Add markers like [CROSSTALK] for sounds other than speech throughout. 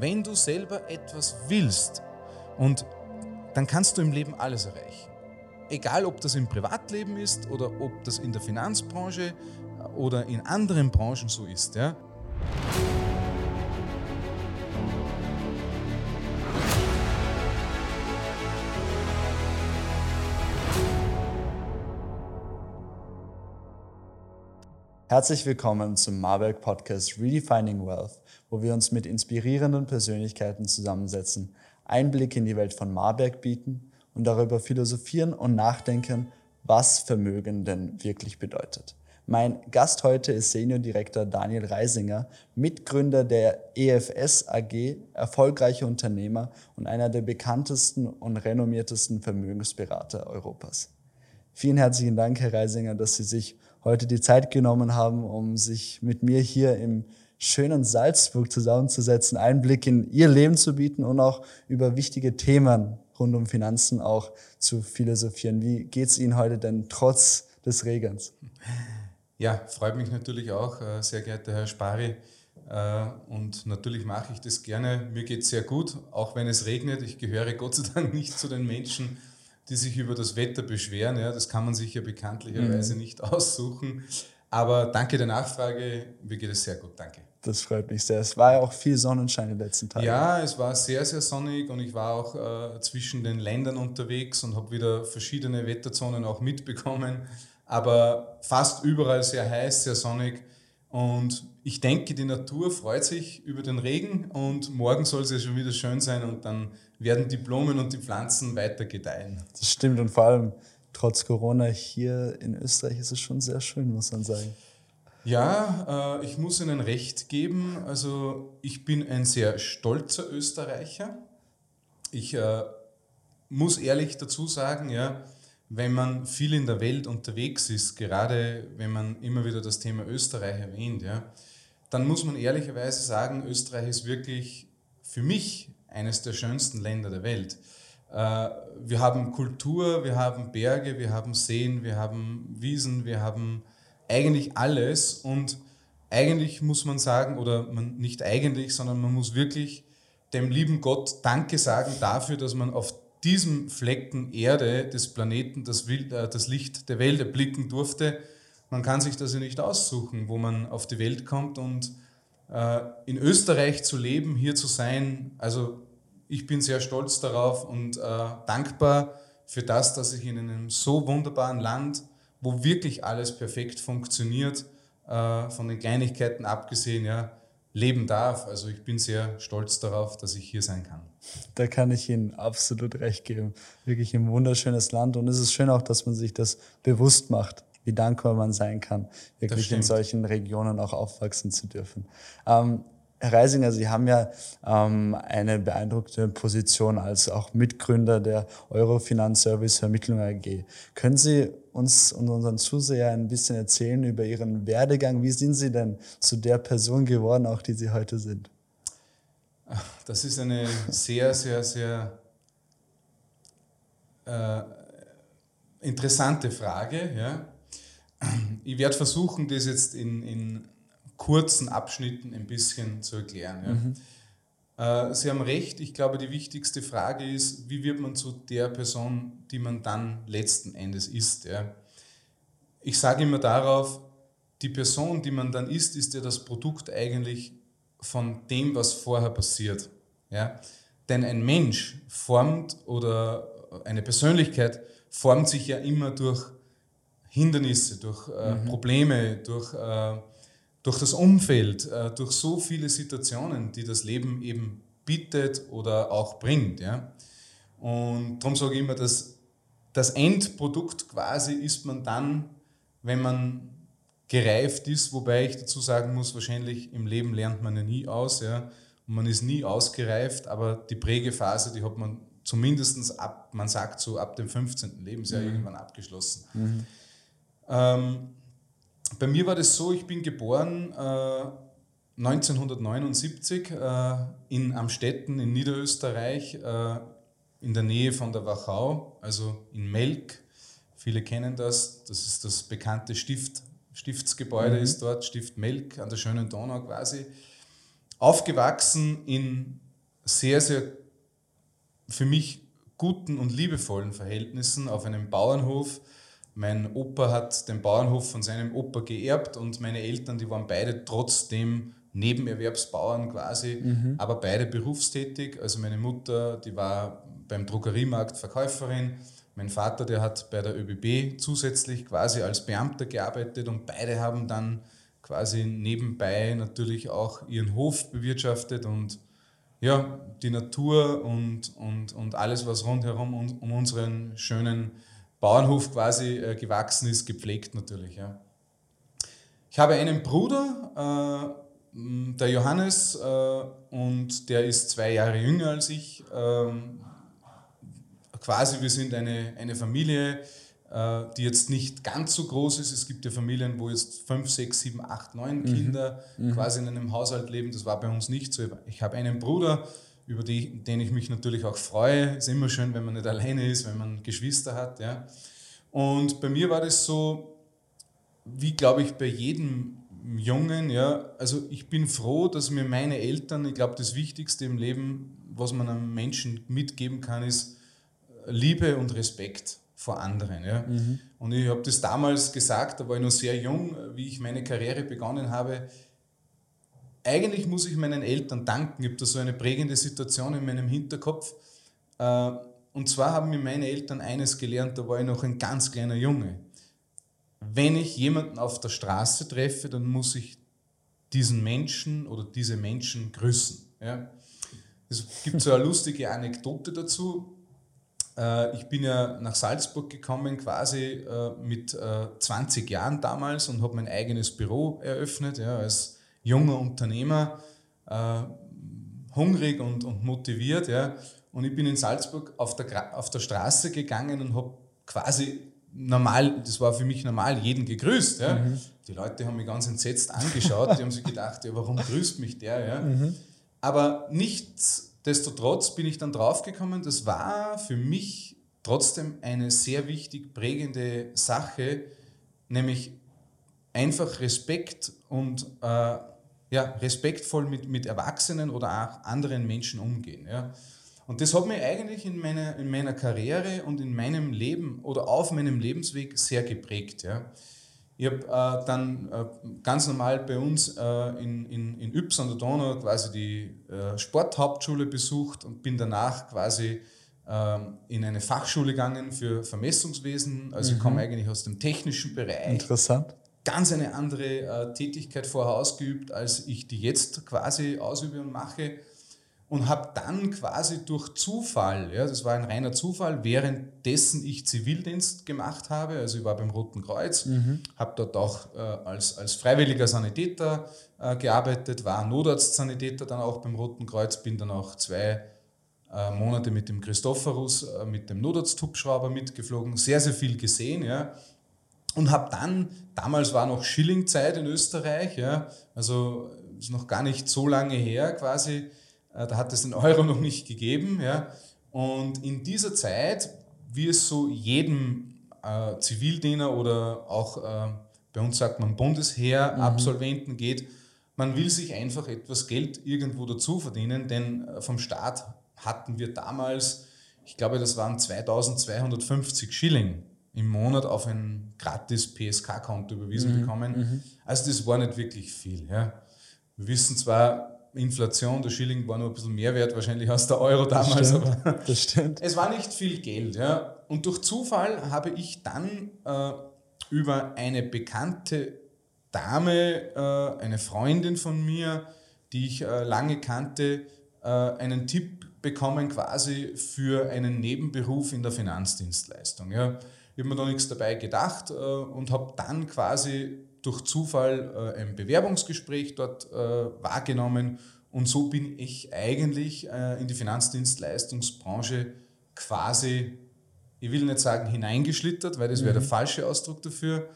Wenn du selber etwas willst und dann kannst du im Leben alles erreichen. Egal, ob das im Privatleben ist oder ob das in der Finanzbranche oder in anderen Branchen so ist. Ja. Herzlich willkommen zum Marburg Podcast Redefining Wealth, wo wir uns mit inspirierenden Persönlichkeiten zusammensetzen, Einblick in die Welt von Marburg bieten und darüber philosophieren und nachdenken, was Vermögen denn wirklich bedeutet. Mein Gast heute ist Senior Direktor Daniel Reisinger, Mitgründer der EFS AG, erfolgreicher Unternehmer und einer der bekanntesten und renommiertesten Vermögensberater Europas. Vielen herzlichen Dank, Herr Reisinger, dass Sie sich heute die Zeit genommen haben, um sich mit mir hier im schönen Salzburg zusammenzusetzen, Einblick in Ihr Leben zu bieten und auch über wichtige Themen rund um Finanzen auch zu philosophieren. Wie geht es Ihnen heute denn trotz des Regens? Ja, freut mich natürlich auch, äh, sehr geehrter Herr Spari. Äh, und natürlich mache ich das gerne. Mir geht es sehr gut, auch wenn es regnet. Ich gehöre Gott sei Dank nicht zu den Menschen, die sich über das Wetter beschweren. Ja, das kann man sich ja bekanntlicherweise mhm. nicht [LAUGHS] aussuchen. Aber danke der Nachfrage, mir geht es sehr gut, danke. Das freut mich sehr. Es war ja auch viel Sonnenschein in den letzten Tagen. Ja, es war sehr, sehr sonnig und ich war auch äh, zwischen den Ländern unterwegs und habe wieder verschiedene Wetterzonen auch mitbekommen. Aber fast überall sehr heiß, sehr sonnig. Und ich denke, die Natur freut sich über den Regen und morgen soll es ja schon wieder schön sein und dann werden die Blumen und die Pflanzen weiter gedeihen. Das stimmt und vor allem trotz Corona hier in Österreich ist es schon sehr schön, muss man sagen. Ja, äh, ich muss Ihnen recht geben. Also ich bin ein sehr stolzer Österreicher. Ich äh, muss ehrlich dazu sagen, ja, wenn man viel in der Welt unterwegs ist, gerade wenn man immer wieder das Thema Österreich erwähnt, ja, dann muss man ehrlicherweise sagen, Österreich ist wirklich für mich eines der schönsten Länder der Welt. Äh, wir haben Kultur, wir haben Berge, wir haben Seen, wir haben Wiesen, wir haben eigentlich alles und eigentlich muss man sagen, oder man, nicht eigentlich, sondern man muss wirklich dem lieben Gott Danke sagen dafür, dass man auf diesem Flecken Erde des Planeten das, äh, das Licht der Welt erblicken durfte. Man kann sich das ja nicht aussuchen, wo man auf die Welt kommt und äh, in Österreich zu leben, hier zu sein. Also ich bin sehr stolz darauf und äh, dankbar für das, dass ich in einem so wunderbaren Land, wo wirklich alles perfekt funktioniert, äh, von den Kleinigkeiten abgesehen, ja, leben darf. Also ich bin sehr stolz darauf, dass ich hier sein kann. Da kann ich Ihnen absolut recht geben. Wirklich ein wunderschönes Land und es ist schön auch, dass man sich das bewusst macht, wie dankbar man sein kann, wirklich in solchen Regionen auch aufwachsen zu dürfen. Ähm, Herr Reisinger, Sie haben ja ähm, eine beeindruckende Position als auch Mitgründer der Eurofinanzservice Vermittlung AG. Können Sie uns und unseren Zusehern ein bisschen erzählen über Ihren Werdegang? Wie sind Sie denn zu der Person geworden, auch die Sie heute sind? Das ist eine sehr, sehr, sehr äh, interessante Frage. Ja. Ich werde versuchen, das jetzt in, in kurzen Abschnitten ein bisschen zu erklären. Ja. Mhm. Äh, Sie haben recht, ich glaube, die wichtigste Frage ist, wie wird man zu der Person, die man dann letzten Endes ist. Ja. Ich sage immer darauf, die Person, die man dann ist, ist ja das Produkt eigentlich von dem, was vorher passiert. Ja. Denn ein Mensch formt oder eine Persönlichkeit formt sich ja immer durch Hindernisse, durch äh, mhm. Probleme, durch äh, durch das Umfeld, äh, durch so viele Situationen, die das Leben eben bietet oder auch bringt. Ja? Und darum sage ich immer, dass das Endprodukt quasi ist man dann, wenn man gereift ist, wobei ich dazu sagen muss, wahrscheinlich im Leben lernt man ja nie aus, ja, und man ist nie ausgereift, aber die Prägephase, die hat man zumindest ab, man sagt so ab dem 15. Lebensjahr mhm. irgendwann abgeschlossen. Mhm. Ähm, bei mir war das so, ich bin geboren äh, 1979 äh, in Amstetten in Niederösterreich, äh, in der Nähe von der Wachau, also in Melk. Viele kennen das, das ist das bekannte Stift, Stiftsgebäude mhm. ist dort, Stift Melk an der schönen Donau quasi. Aufgewachsen in sehr, sehr für mich guten und liebevollen Verhältnissen auf einem Bauernhof. Mein Opa hat den Bauernhof von seinem Opa geerbt und meine Eltern, die waren beide trotzdem Nebenerwerbsbauern quasi, mhm. aber beide berufstätig. Also meine Mutter, die war beim Drogeriemarkt Verkäuferin. Mein Vater, der hat bei der ÖBB zusätzlich quasi als Beamter gearbeitet und beide haben dann quasi nebenbei natürlich auch ihren Hof bewirtschaftet und ja, die Natur und, und, und alles, was rundherum um, um unseren schönen Bauernhof quasi äh, gewachsen ist, gepflegt natürlich. Ja. Ich habe einen Bruder, äh, der Johannes, äh, und der ist zwei Jahre jünger als ich. Ähm, quasi, wir sind eine, eine Familie, äh, die jetzt nicht ganz so groß ist. Es gibt ja Familien, wo jetzt fünf, sechs, sieben, acht, neun mhm. Kinder mhm. quasi in einem Haushalt leben. Das war bei uns nicht so. Ich habe einen Bruder, über die, den ich mich natürlich auch freue. Es ist immer schön, wenn man nicht alleine ist, wenn man Geschwister hat. Ja. Und bei mir war das so, wie glaube ich bei jedem Jungen, ja, also ich bin froh, dass mir meine Eltern, ich glaube, das Wichtigste im Leben, was man einem Menschen mitgeben kann, ist Liebe und Respekt vor anderen. Ja. Mhm. Und ich habe das damals gesagt, da war ich noch sehr jung, wie ich meine Karriere begonnen habe. Eigentlich muss ich meinen Eltern danken. Ich habe da so eine prägende Situation in meinem Hinterkopf. Äh, und zwar haben mir meine Eltern eines gelernt, da war ich noch ein ganz kleiner Junge. Wenn ich jemanden auf der Straße treffe, dann muss ich diesen Menschen oder diese Menschen grüßen. Ja. Es gibt so eine [LAUGHS] lustige Anekdote dazu. Äh, ich bin ja nach Salzburg gekommen, quasi äh, mit 20 äh, Jahren damals und habe mein eigenes Büro eröffnet, ja, als junger Unternehmer, hungrig und, und motiviert. Ja. Und ich bin in Salzburg auf der, auf der Straße gegangen und habe quasi normal, das war für mich normal, jeden gegrüßt. Ja. Mhm. Die Leute haben mich ganz entsetzt [LAUGHS] angeschaut, die haben sich gedacht, ja, warum grüßt mich der? Ja. Mhm. Aber nichts Nichtsdestotrotz bin ich dann draufgekommen, das war für mich trotzdem eine sehr wichtig prägende Sache, nämlich einfach Respekt und äh, ja, respektvoll mit, mit Erwachsenen oder auch anderen Menschen umgehen. Ja. Und das hat mich eigentlich in meiner, in meiner Karriere und in meinem Leben oder auf meinem Lebensweg sehr geprägt. Ja. Ich habe äh, dann äh, ganz normal bei uns äh, in, in, in Yps an der Donau quasi die äh, Sporthauptschule besucht und bin danach quasi ähm, in eine Fachschule gegangen für Vermessungswesen. Also mhm. ich komme eigentlich aus dem technischen Bereich. Interessant. Ganz eine andere äh, Tätigkeit vorher ausgeübt, als ich die jetzt quasi ausübe und mache und habe dann quasi durch Zufall, ja, das war ein reiner Zufall, währenddessen ich Zivildienst gemacht habe, also ich war beim Roten Kreuz, mhm. habe dort auch äh, als, als freiwilliger Sanitäter äh, gearbeitet, war Notarztsanitäter dann auch beim Roten Kreuz, bin dann auch zwei äh, Monate mit dem Christophorus, äh, mit dem Notarzthubschrauber mitgeflogen, sehr, sehr viel gesehen, ja, und habe dann, damals war noch Schillingzeit in Österreich, ja, also ist noch gar nicht so lange her quasi, äh, da hat es den Euro [LAUGHS] noch nicht gegeben. Ja. Und in dieser Zeit, wie es so jedem äh, Zivildiener oder auch äh, bei uns sagt man Bundesheer-Absolventen mhm. geht, man will sich einfach etwas Geld irgendwo dazu verdienen, denn äh, vom Staat hatten wir damals, ich glaube, das waren 2250 Schilling im Monat auf ein gratis PSK-Konto überwiesen mhm. bekommen. Mhm. Also das war nicht wirklich viel. Ja. Wir wissen zwar, Inflation, der Schilling war nur ein bisschen mehr wert wahrscheinlich als der Euro damals. Das stimmt. [LAUGHS] das stimmt. Es war nicht viel Geld. Ja. Und durch Zufall habe ich dann äh, über eine bekannte Dame, äh, eine Freundin von mir, die ich äh, lange kannte, äh, einen Tipp bekommen quasi für einen Nebenberuf in der Finanzdienstleistung. Ja. Ich habe mir da nichts dabei gedacht äh, und habe dann quasi durch Zufall äh, ein Bewerbungsgespräch dort äh, wahrgenommen und so bin ich eigentlich äh, in die Finanzdienstleistungsbranche quasi, ich will nicht sagen hineingeschlittert, weil das wäre der mhm. falsche Ausdruck dafür.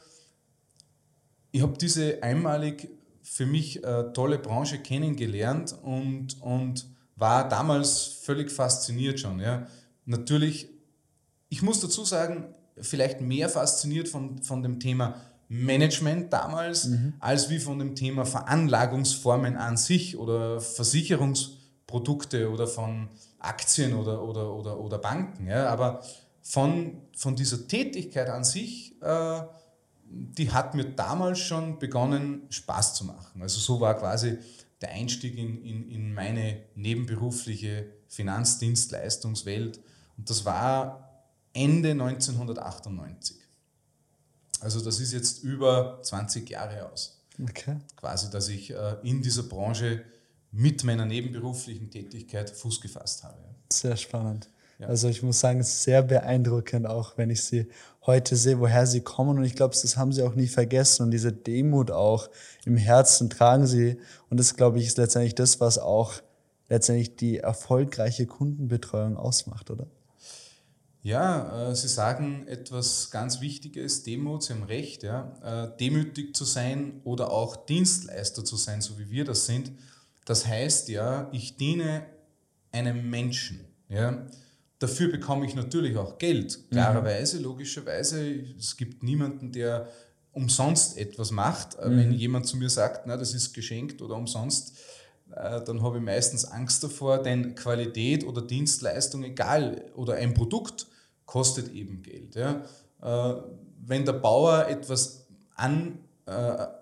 Ich habe diese einmalig für mich tolle Branche kennengelernt und, und war damals völlig fasziniert schon. Ja. Natürlich, ich muss dazu sagen, vielleicht mehr fasziniert von, von dem Thema Management damals, mhm. als wie von dem Thema Veranlagungsformen an sich oder Versicherungsbranche Produkte oder von Aktien oder, oder, oder, oder Banken. Ja? Aber von, von dieser Tätigkeit an sich, äh, die hat mir damals schon begonnen, Spaß zu machen. Also so war quasi der Einstieg in, in, in meine nebenberufliche Finanzdienstleistungswelt. Und das war Ende 1998. Also das ist jetzt über 20 Jahre aus. Okay. Quasi, dass ich äh, in dieser Branche mit meiner nebenberuflichen Tätigkeit Fuß gefasst habe. Sehr spannend. Ja. Also ich muss sagen, sehr beeindruckend, auch wenn ich sie heute sehe, woher sie kommen. Und ich glaube, das haben sie auch nie vergessen. Und diese Demut auch im Herzen tragen sie. Und das, glaube ich, ist letztendlich das, was auch letztendlich die erfolgreiche Kundenbetreuung ausmacht, oder? Ja, äh, Sie sagen etwas ganz Wichtiges, Demut, Sie haben recht, ja. Äh, demütig zu sein oder auch Dienstleister zu sein, so wie wir das sind, das heißt ja, ich diene einem Menschen. Ja. Dafür bekomme ich natürlich auch Geld, klarerweise, mhm. logischerweise. Es gibt niemanden, der umsonst etwas macht. Äh, mhm. Wenn jemand zu mir sagt, na, das ist geschenkt oder umsonst, äh, dann habe ich meistens Angst davor, denn Qualität oder Dienstleistung, egal, oder ein Produkt kostet eben Geld. Ja. Äh, wenn der Bauer etwas an, äh,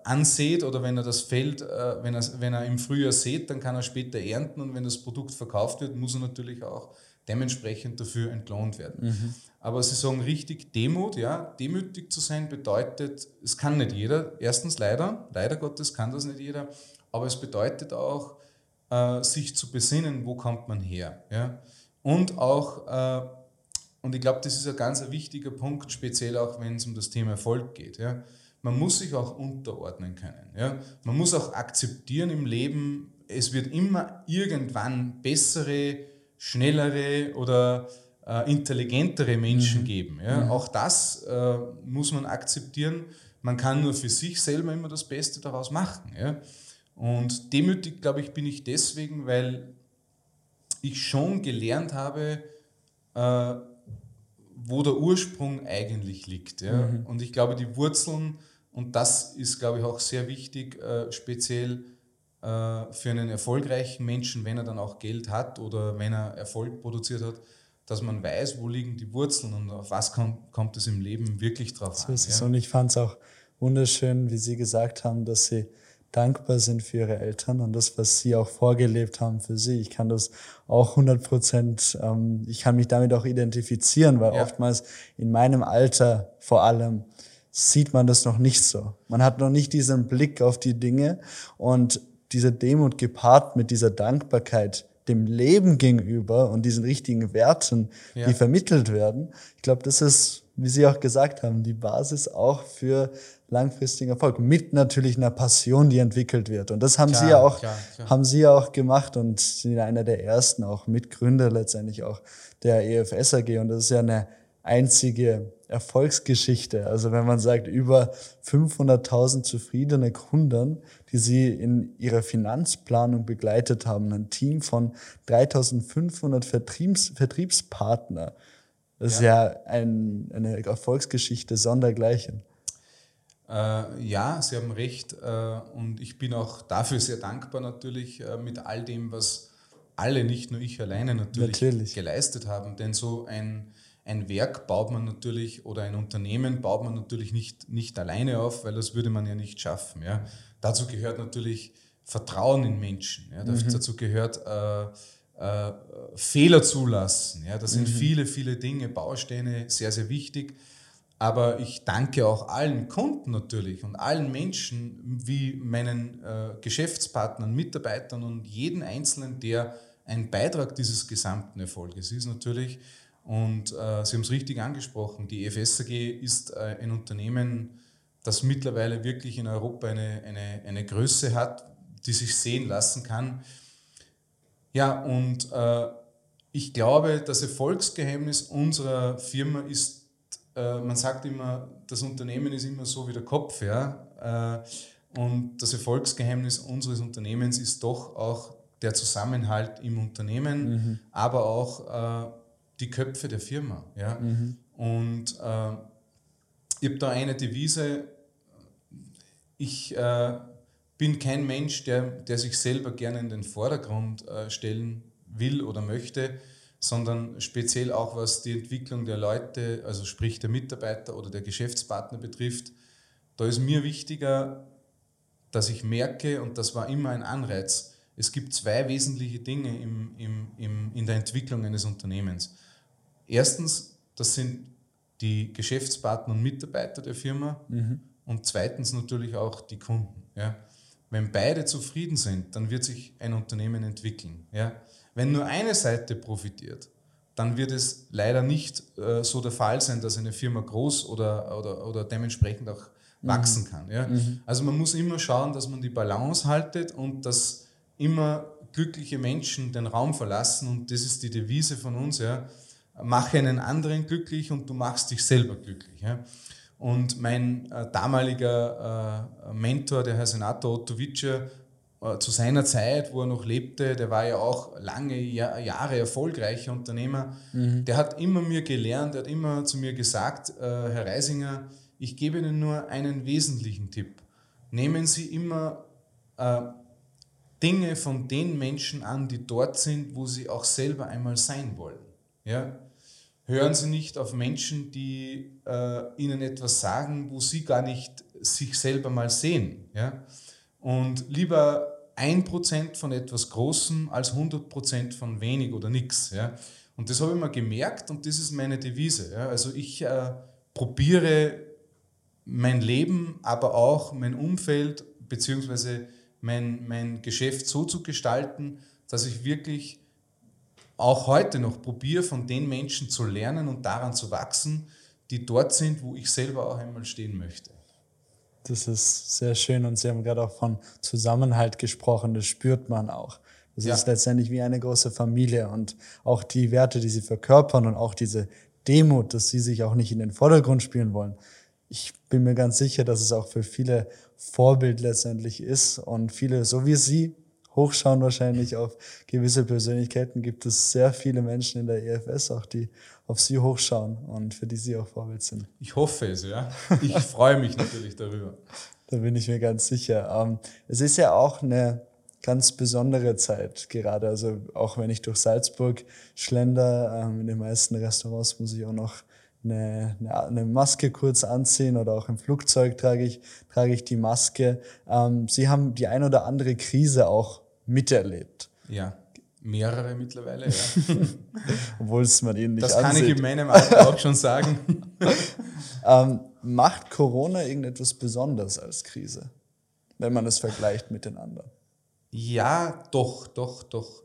ansät oder wenn er das Feld, äh, wenn, er, wenn er im Frühjahr sät, dann kann er später ernten und wenn das Produkt verkauft wird, muss er natürlich auch dementsprechend dafür entlohnt werden. Mhm. Aber Sie sagen richtig, Demut, ja, demütig zu sein bedeutet, es kann nicht jeder, erstens leider, leider Gottes kann das nicht jeder, aber es bedeutet auch, äh, sich zu besinnen, wo kommt man her. Ja? Und auch, äh, und ich glaube, das ist ein ganz wichtiger Punkt, speziell auch wenn es um das Thema Erfolg geht. Ja? Man muss sich auch unterordnen können. Ja? Man muss auch akzeptieren im Leben, es wird immer irgendwann bessere, schnellere oder äh, intelligentere Menschen mhm. geben. Ja? Mhm. Auch das äh, muss man akzeptieren. Man kann nur für sich selber immer das Beste daraus machen. Ja? Und demütig, glaube ich, bin ich deswegen, weil ich schon gelernt habe, äh, wo der Ursprung eigentlich liegt. Ja? Mhm. Und ich glaube, die Wurzeln, und das ist, glaube ich, auch sehr wichtig, äh, speziell äh, für einen erfolgreichen Menschen, wenn er dann auch Geld hat oder wenn er Erfolg produziert hat, dass man weiß, wo liegen die Wurzeln und auf was kommt, kommt es im Leben wirklich drauf so an. Ist es. Ja? Und ich fand es auch wunderschön, wie Sie gesagt haben, dass Sie dankbar sind für ihre Eltern und das, was sie auch vorgelebt haben für sie. Ich kann das auch 100 Prozent, ähm, ich kann mich damit auch identifizieren, weil ja. oftmals in meinem Alter vor allem sieht man das noch nicht so. Man hat noch nicht diesen Blick auf die Dinge und diese Demut gepaart mit dieser Dankbarkeit dem Leben gegenüber und diesen richtigen Werten, ja. die vermittelt werden. Ich glaube, das ist, wie Sie auch gesagt haben, die Basis auch für langfristigen Erfolg. Mit natürlich einer Passion, die entwickelt wird. Und das haben klar, Sie ja auch, klar, klar. haben Sie ja auch gemacht und sind einer der ersten auch Mitgründer letztendlich auch der EFS AG. Und das ist ja eine einzige Erfolgsgeschichte. Also wenn man sagt, über 500.000 zufriedene Kunden, die Sie in Ihrer Finanzplanung begleitet haben, ein Team von 3.500 Vertriebs Vertriebspartner. Das ja. ist ja ein, eine Erfolgsgeschichte sondergleichen. Äh, ja, Sie haben recht äh, und ich bin auch dafür sehr dankbar natürlich äh, mit all dem, was alle, nicht nur ich alleine natürlich, natürlich. geleistet haben. Denn so ein ein Werk baut man natürlich oder ein Unternehmen baut man natürlich nicht, nicht alleine auf, weil das würde man ja nicht schaffen. Ja. Dazu gehört natürlich Vertrauen in Menschen. Ja. Mhm. Dazu gehört äh, Fehler zulassen. Ja. Das sind mhm. viele, viele Dinge, Bausteine, sehr, sehr wichtig. Aber ich danke auch allen Kunden natürlich und allen Menschen, wie meinen äh, Geschäftspartnern, Mitarbeitern und jeden Einzelnen, der ein Beitrag dieses gesamten Erfolges ist natürlich. Und äh, Sie haben es richtig angesprochen, die EFSAG ist äh, ein Unternehmen, das mittlerweile wirklich in Europa eine, eine, eine Größe hat, die sich sehen lassen kann. Ja, und äh, ich glaube, das Erfolgsgeheimnis unserer Firma ist, äh, man sagt immer, das Unternehmen ist immer so wie der Kopf. Ja? Äh, und das Erfolgsgeheimnis unseres Unternehmens ist doch auch der Zusammenhalt im Unternehmen, mhm. aber auch äh, die Köpfe der Firma. Ja? Mhm. Und äh, ich habe da eine Devise, ich äh, bin kein Mensch, der, der sich selber gerne in den Vordergrund äh, stellen will oder möchte, sondern speziell auch was die Entwicklung der Leute, also sprich der Mitarbeiter oder der Geschäftspartner betrifft. Da ist mir wichtiger, dass ich merke, und das war immer ein Anreiz, es gibt zwei wesentliche Dinge im, im, im, in der Entwicklung eines Unternehmens. Erstens, das sind die Geschäftspartner und Mitarbeiter der Firma mhm. und zweitens natürlich auch die Kunden. Ja. Wenn beide zufrieden sind, dann wird sich ein Unternehmen entwickeln. Ja. Wenn nur eine Seite profitiert, dann wird es leider nicht äh, so der Fall sein, dass eine Firma groß oder, oder, oder dementsprechend auch mhm. wachsen kann. Ja. Mhm. Also man muss immer schauen, dass man die Balance haltet und dass immer glückliche Menschen den Raum verlassen und das ist die Devise von uns, ja. Mache einen anderen glücklich und du machst dich selber glücklich. Ja. Und mein äh, damaliger äh, Mentor, der Herr Senator Otto Witscher, äh, zu seiner Zeit, wo er noch lebte, der war ja auch lange Jahr, Jahre erfolgreicher Unternehmer, mhm. der hat immer mir gelernt, der hat immer zu mir gesagt, äh, Herr Reisinger, ich gebe Ihnen nur einen wesentlichen Tipp. Nehmen Sie immer äh, Dinge von den Menschen an, die dort sind, wo sie auch selber einmal sein wollen. Ja? Hören Sie nicht auf Menschen, die äh, Ihnen etwas sagen, wo Sie gar nicht sich selber mal sehen. Ja? Und lieber ein Prozent von etwas Großem als 100 Prozent von wenig oder nichts. Ja? Und das habe ich mir gemerkt und das ist meine Devise. Ja? Also ich äh, probiere mein Leben, aber auch mein Umfeld beziehungsweise mein, mein Geschäft so zu gestalten, dass ich wirklich auch heute noch probiere, von den Menschen zu lernen und daran zu wachsen, die dort sind, wo ich selber auch einmal stehen möchte. Das ist sehr schön und Sie haben gerade auch von Zusammenhalt gesprochen, das spürt man auch. Das ja. ist letztendlich wie eine große Familie und auch die Werte, die Sie verkörpern und auch diese Demut, dass Sie sich auch nicht in den Vordergrund spielen wollen. Ich bin mir ganz sicher, dass es auch für viele Vorbild letztendlich ist. Und viele, so wie Sie, hochschauen wahrscheinlich auf gewisse Persönlichkeiten, gibt es sehr viele Menschen in der EFS auch, die auf Sie hochschauen und für die Sie auch Vorbild sind. Ich hoffe es, ja. Ich freue mich natürlich darüber. [LAUGHS] Da bin ich mir ganz sicher. Ähm, es ist ja auch eine ganz besondere Zeit gerade. Also auch wenn ich durch Salzburg schlender, ähm, in den meisten Restaurants muss ich auch noch eine, eine, Maske kurz anziehen oder auch im Flugzeug trage ich, trage ich die Maske. Ähm, Sie haben die ein oder andere Krise auch miterlebt. Ja, mehrere mittlerweile, ja. [LAUGHS] Obwohl es man Ihnen nicht Das ansieht. kann ich in meinem Alter auch schon sagen. [LAUGHS] ähm, macht Corona irgendetwas besonders als Krise, wenn man es vergleicht mit den anderen? Ja, doch, doch, doch.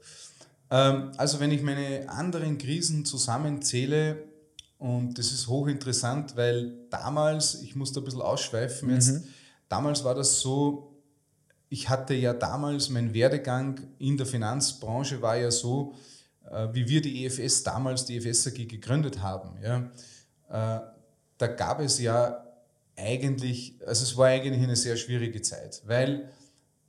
Ähm, also wenn ich meine anderen Krisen zusammenzähle, und das ist hochinteressant, weil damals, ich muss da ein bisschen ausschweifen jetzt, mhm. damals war das so, ich hatte ja damals, mein Werdegang in der Finanzbranche war ja so, äh, wie wir die EFS damals, die EFS AG gegründet haben. Ja, äh, da gab es ja eigentlich, also es war eigentlich eine sehr schwierige Zeit, weil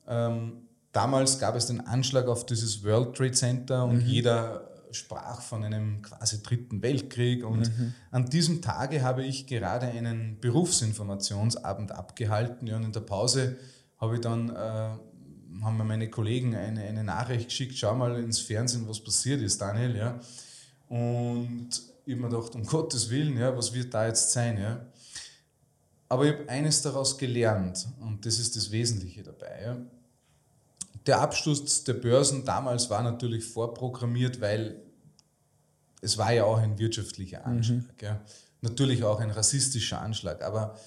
ähm, damals gab es den Anschlag auf dieses World Trade Center und mhm. jeder sprach von einem quasi dritten Weltkrieg. Und mhm. an diesem Tage habe ich gerade einen Berufsinformationsabend abgehalten. Ja, und in der Pause habe ich dann, äh, haben mir meine Kollegen eine, eine Nachricht geschickt, schau mal ins Fernsehen, was passiert ist, Daniel. Ja. Und ich habe mir gedacht, um Gottes Willen, ja, was wird da jetzt sein? Ja. Aber ich habe eines daraus gelernt und das ist das Wesentliche dabei. Ja der Absturz der Börsen damals war natürlich vorprogrammiert, weil es war ja auch ein wirtschaftlicher mhm. Anschlag. Mhm. Ja. Natürlich auch ein rassistischer Anschlag, aber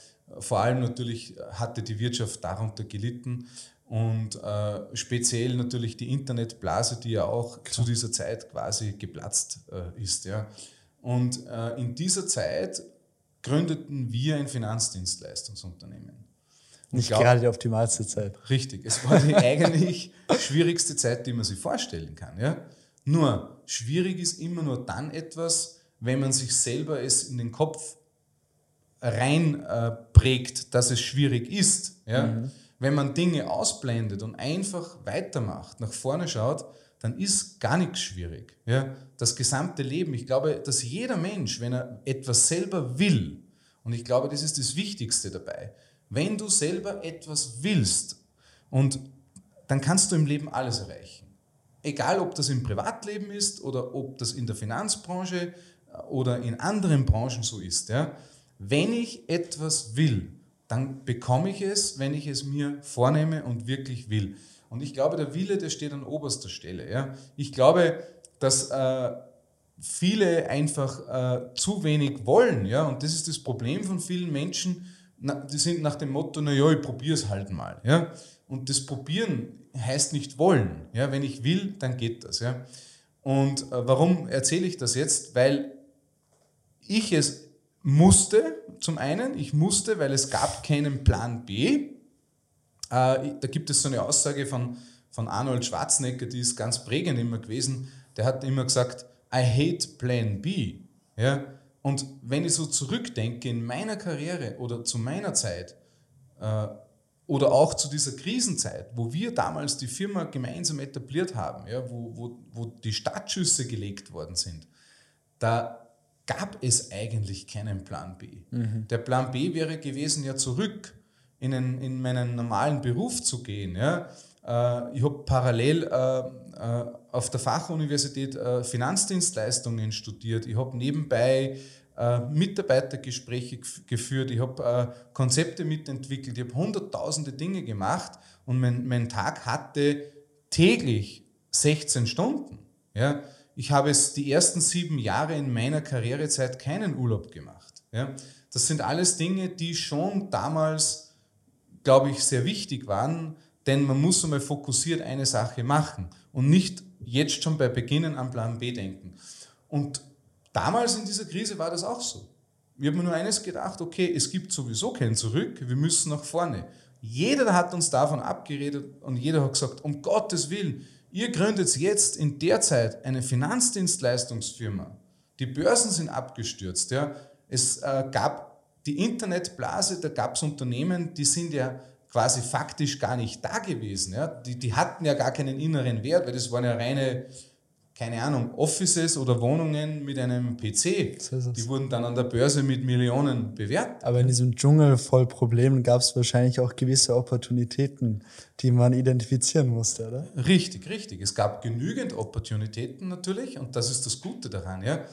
vor allem natürlich hatte die Wirtschaft darunter gelitten und äh, speziell natürlich die Internetblase, die ja auch Klar. zu dieser Zeit quasi geplatzt äh, ist. Ja. Und äh, in dieser Zeit gründeten wir ein Finanzdienstleistungsunternehmen. Nicht glaub, gerade die optimalste Zeit. Richtig. Es war die eigentlich [LAUGHS] schwierigste Zeit, die man sich vorstellen kann. Ja? Nur, schwierig ist immer nur dann etwas, wenn man sich selber es in den Kopf reinprägt, äh, dass es schwierig ist. Ja? Mhm. Wenn man Dinge ausblendet und einfach weitermacht, nach vorne schaut, dann ist gar nichts schwierig. Ja? Das gesamte Leben, ich glaube, dass jeder Mensch, wenn er etwas selber will, und ich glaube, das ist das Wichtigste dabei, wenn du selber etwas willst, Und dann kannst du im Leben alles erreichen. Egal, ob das im Privatleben ist oder ob das in der Finanzbranche oder in anderen Branchen so ist. Ja. Wenn ich etwas will, dann bekomme ich es, wenn ich es mir vornehme und wirklich will. Und ich glaube, der Wille, der steht an oberster Stelle. Ja. Ich glaube, dass äh, viele einfach äh, zu wenig wollen. Ja. Und das ist das Problem von vielen Menschen, na, die sind nach dem Motto, naja, ich probiere es halt mal. Ja. Und das Probieren heißt nicht wollen. Ja. Wenn ich will, dann geht das. Ja. Und äh, warum erzähle ich das jetzt? Weil ich es musste, zum einen, ich musste, weil es gab keinen Plan B. Äh, da gibt es so eine Aussage von, von Arnold Schwarzenegger, die ist ganz prägend immer gewesen. Der hat immer gesagt, I hate Plan B. Ja? Und wenn ich so zurückdenke in meiner Karriere oder zu meiner Zeit äh, oder auch zu dieser Krisenzeit, wo wir damals die Firma gemeinsam etabliert haben, ja, wo, wo, wo die Startschüsse gelegt worden sind, da gab es eigentlich keinen Plan B. Mhm. Der Plan B wäre gewesen, ja zurück in, einen, in meinen normalen Beruf zu gehen. Ja. Äh, ich habe parallel äh, äh, auf der Fachuniversität Finanzdienstleistungen studiert. Ich habe nebenbei Mitarbeitergespräche geführt, ich habe Konzepte mitentwickelt, ich habe hunderttausende Dinge gemacht und mein, mein Tag hatte täglich 16 Stunden. Ja. Ich habe es die ersten sieben Jahre in meiner Karrierezeit keinen Urlaub gemacht. Ja. Das sind alles Dinge, die schon damals glaube ich, sehr wichtig waren, denn man muss einmal fokussiert eine Sache machen und nicht jetzt schon bei Beginnen an Plan B denken. Und damals in dieser Krise war das auch so. Wir haben nur eines gedacht, okay, es gibt sowieso kein Zurück, wir müssen nach vorne. Jeder hat uns davon abgeredet und jeder hat gesagt, um Gottes Willen, ihr gründet jetzt in der Zeit eine Finanzdienstleistungsfirma. Die Börsen sind abgestürzt. Ja. Es äh, gab die Internetblase, da gab es Unternehmen, die sind ja quasi faktisch gar nicht da gewesen. Ja? Die, die hatten ja gar keinen inneren Wert, weil das waren ja reine, keine Ahnung, Offices oder Wohnungen mit einem PC. So die wurden dann an der Börse mit Millionen bewertet. Aber in diesem Dschungel voll Problemen gab es wahrscheinlich auch gewisse Opportunitäten, die man identifizieren musste, oder? Richtig, richtig. Es gab genügend Opportunitäten natürlich und das ist das Gute daran. Ja?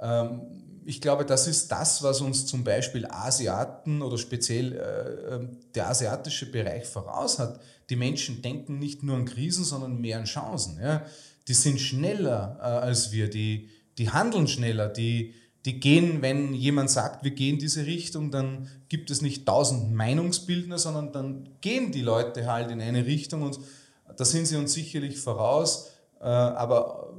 Ähm, ich glaube, das ist das, was uns zum Beispiel Asiaten oder speziell äh, ähm, der asiatische Bereich voraus hat. Die Menschen denken nicht nur an Krisen, sondern mehr an Chancen. Ja? Die sind schneller äh, als wir, die, die handeln schneller, die, die gehen, wenn jemand sagt, wir gehen diese Richtung, dann gibt es nicht tausend Meinungsbildner, sondern dann gehen die Leute halt in eine Richtung und da sind sie uns sicherlich voraus. Äh, aber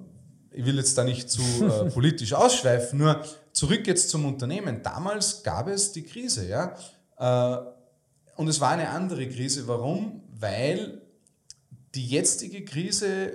ich will jetzt da nicht zu äh, [LAUGHS] politisch ausschweifen, nur zurück jetzt zum Unternehmen. Damals gab es die Krise, ja. Äh, und es war eine andere Krise. Warum? Weil die jetzige Krise,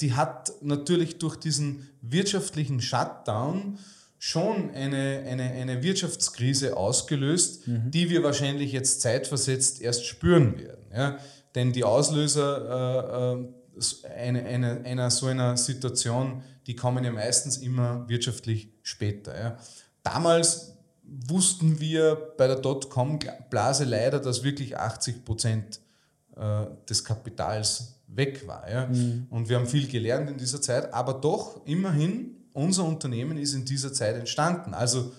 die hat natürlich durch diesen wirtschaftlichen Shutdown schon eine, eine, eine Wirtschaftskrise ausgelöst, mhm. die wir wahrscheinlich jetzt zeitversetzt erst spüren werden. Ja? Denn die Auslöser äh, eine, eine, einer so einer Situation, die kommen ja meistens immer wirtschaftlich später. Ja. Damals wussten wir bei der Dotcom-Blase leider, dass wirklich 80 Prozent äh, des Kapitals weg war. Ja. Mhm. Und wir haben viel gelernt in dieser Zeit, aber doch immerhin, unser Unternehmen ist in dieser Zeit entstanden. Also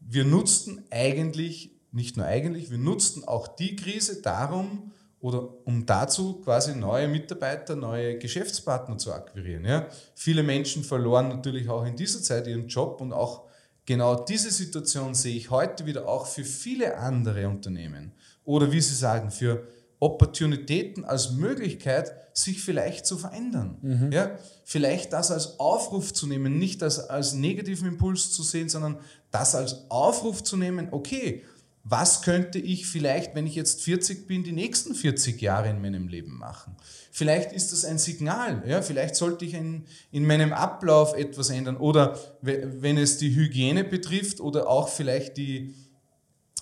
wir nutzten eigentlich, nicht nur eigentlich, wir nutzten auch die Krise darum, oder um dazu quasi neue Mitarbeiter, neue Geschäftspartner zu akquirieren. Ja? Viele Menschen verloren natürlich auch in dieser Zeit ihren Job und auch genau diese Situation sehe ich heute wieder auch für viele andere Unternehmen. Oder wie Sie sagen, für Opportunitäten als Möglichkeit, sich vielleicht zu verändern. Mhm. Ja? Vielleicht das als Aufruf zu nehmen, nicht als, als negativen Impuls zu sehen, sondern das als Aufruf zu nehmen, okay, was könnte ich vielleicht, wenn ich jetzt 40 bin, die nächsten 40 Jahre in meinem Leben machen? Vielleicht ist das ein Signal, ja? vielleicht sollte ich in, in meinem Ablauf etwas ändern oder wenn es die Hygiene betrifft oder auch vielleicht die,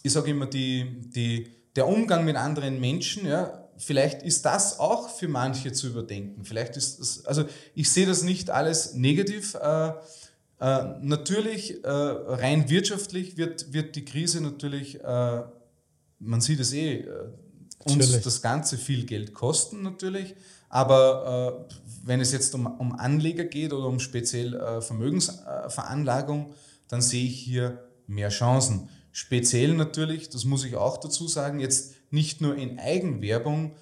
ich sage immer, die, die, der Umgang mit anderen Menschen, ja? vielleicht ist das auch für manche zu überdenken. Vielleicht ist das, also ich sehe das nicht alles negativ. Äh, äh, natürlich, äh, rein wirtschaftlich wird, wird die Krise natürlich, äh, man sieht es eh, äh, uns das Ganze viel Geld kosten natürlich. Aber äh, wenn es jetzt um, um Anleger geht oder um speziell Vermögensveranlagung, dann sehe ich hier mehr Chancen. Speziell natürlich, das muss ich auch dazu sagen, jetzt nicht nur in Eigenwerbung.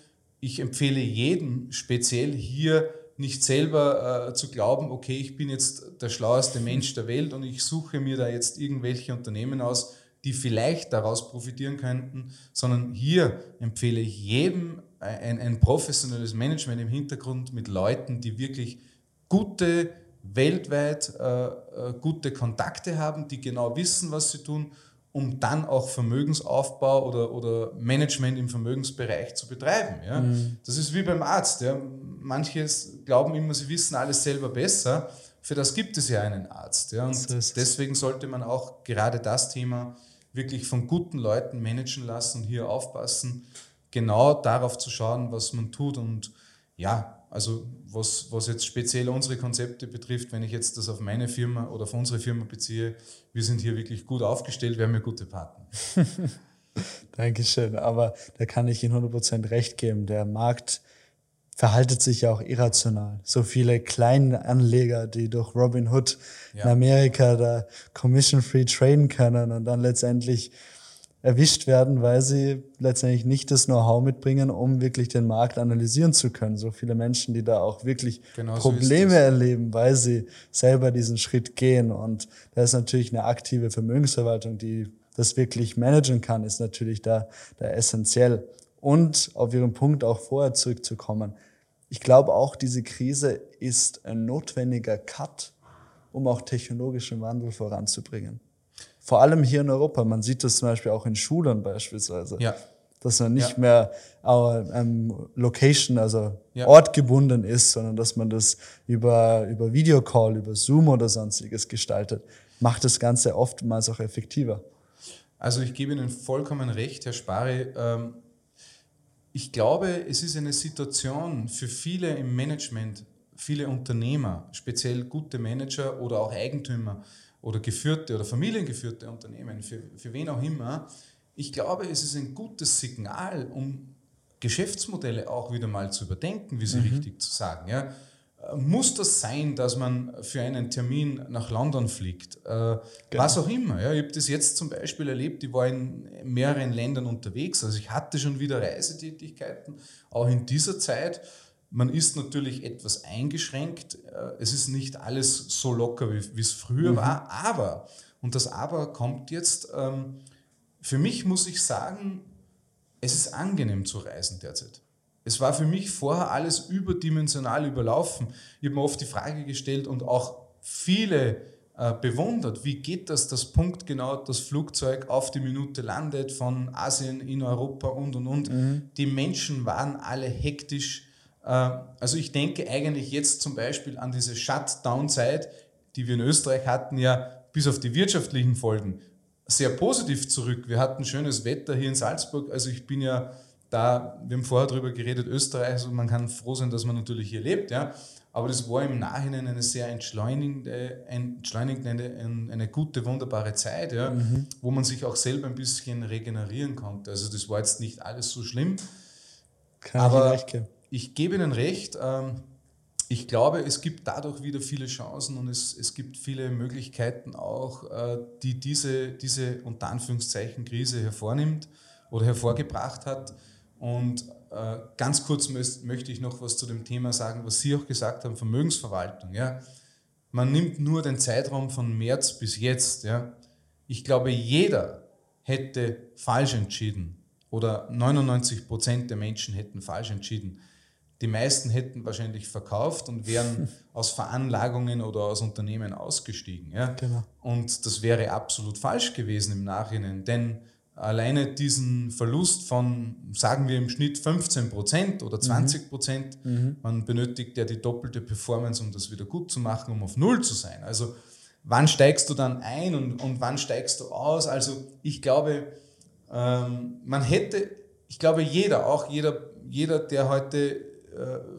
Ich empfehle jedem speziell hier nicht selber äh, zu glauben, okay, ich bin jetzt der schlaueste Mensch der Welt und ich suche mir da jetzt irgendwelche Unternehmen aus, die vielleicht daraus profitieren könnten, sondern hier empfehle ich jedem ein, ein professionelles Management im Hintergrund mit Leuten, die wirklich gute, weltweit äh, äh, gute Kontakte haben, die genau wissen, was sie tun, um dann auch Vermögensaufbau oder, oder Management im Vermögensbereich zu betreiben. Ja? Mhm. Das ist wie beim Arzt. Ja? Manche glauben immer, sie wissen alles selber besser. Für das gibt es ja einen Arzt. Ja? Und deswegen sollte man auch gerade das Thema wirklich von guten Leuten managen lassen und hier aufpassen, genau darauf zu schauen, was man tut. Und ja, also was, was jetzt speziell unsere Konzepte betrifft, wenn ich jetzt das auf meine Firma oder auf unsere Firma beziehe, wir sind hier wirklich gut aufgestellt, wir haben ja gute Partner. [LAUGHS] Dankeschön, aber da kann ich Ihnen 100% recht geben. Der Markt verhaltet sich ja auch irrational. So viele kleine Anleger, die durch Robinhood ja. in Amerika da commission-free traden können und dann letztendlich erwischt werden, weil sie letztendlich nicht das Know-how mitbringen, um wirklich den Markt analysieren zu können. So viele Menschen, die da auch wirklich genau Probleme erleben, weil sie selber diesen Schritt gehen. Und da ist natürlich eine aktive Vermögensverwaltung, die das wirklich managen kann, ist natürlich da, da essentiell. Und auf Ihren Punkt auch vorher zurückzukommen. Ich glaube auch, diese Krise ist ein notwendiger Cut, um auch technologischen Wandel voranzubringen vor allem hier in Europa. Man sieht das zum Beispiel auch in Schulen beispielsweise. Ja. Dass man nicht ja. mehr ähm, Location, also ja. ortgebunden ist, sondern dass man das über, über Videocall, über Zoom oder sonstiges gestaltet. Macht das Ganze oftmals auch effektiver. Also ich gebe Ihnen vollkommen recht, Herr Spari. Ähm, ich glaube, es ist eine Situation für viele im Management, viele Unternehmer, speziell gute Manager oder auch Eigentümer, oder geführte oder familiengeführte Unternehmen, für, für wen auch immer, ich glaube, es ist ein gutes Signal, um Geschäftsmodelle auch wieder mal zu überdenken, wie Sie mhm. richtig zu sagen. Ja. Muss das sein, dass man für einen Termin nach London fliegt? Äh, genau. Was auch immer. Ja. Ich habe das jetzt zum Beispiel erlebt, ich war in mehreren Ländern unterwegs. Also ich hatte schon wieder Reisetätigkeiten, auch in dieser Zeit. Man ist natürlich etwas eingeschränkt. Äh, es ist nicht alles so locker, wie, es früher mhm. war. Aber, und das Aber kommt jetzt, ähm, für mich muss ich sagen, es ist angenehm zu reisen derzeit. Es war für mich vorher alles überdimensional überlaufen. Ich habe mir oft die Frage gestellt und auch viele äh, bewundert, wie geht das, dass punktgenau das Flugzeug auf die Minute landet von Asien in Europa und und und. Mhm. Die Menschen waren alle hektisch also ich denke eigentlich jetzt zum Beispiel an diese Shutdown-Zeit, die wir in Österreich hatten, ja bis auf die wirtschaftlichen Folgen sehr positiv zurück. Wir hatten schönes Wetter hier in Salzburg. Also ich bin ja da, wir haben vorher darüber geredet, Österreich, also man kann froh sein, dass man natürlich hier lebt, ja. Aber das war im Nachhinein eine sehr entschleunigende, entschleunigende eine gute, wunderbare Zeit, ja, mhm. wo man sich auch selber ein bisschen regenerieren konnte. Also das war jetzt nicht alles so schlimm. Kann aber ich gebe Ihnen recht. Ähm, ich glaube, es gibt dadurch wieder viele Chancen und es, es gibt viele Möglichkeiten auch, äh, die diese, diese unter Anführungszeichen Krise hervornimmt oder hervorgebracht hat. Und äh, ganz kurz möchte ich noch was zu dem Thema sagen, was Sie auch gesagt haben, Vermögensverwaltung. Ja. Man nimmt nur den Zeitraum von März bis jetzt. Ja. Ich glaube, jeder hätte falsch entschieden oder 99 Prozent der Menschen hätten falsch entschieden. Die meisten hätten wahrscheinlich verkauft und wären [LAUGHS] aus Veranlagungen oder aus Unternehmen ausgestiegen. Ja? Genau. Und das wäre absolut falsch gewesen im Nachhinein, denn alleine diesen Verlust von, sagen wir im Schnitt 15 Prozent oder 20 Prozent, mhm. man benötigt ja die doppelte Performance, um das wieder gut zu machen, um auf Null zu sein. Also wann steigst du dann ein und, und wann steigst du aus? Also ich glaube, ähm, man hätte, ich glaube jeder, auch jeder, jeder, der heute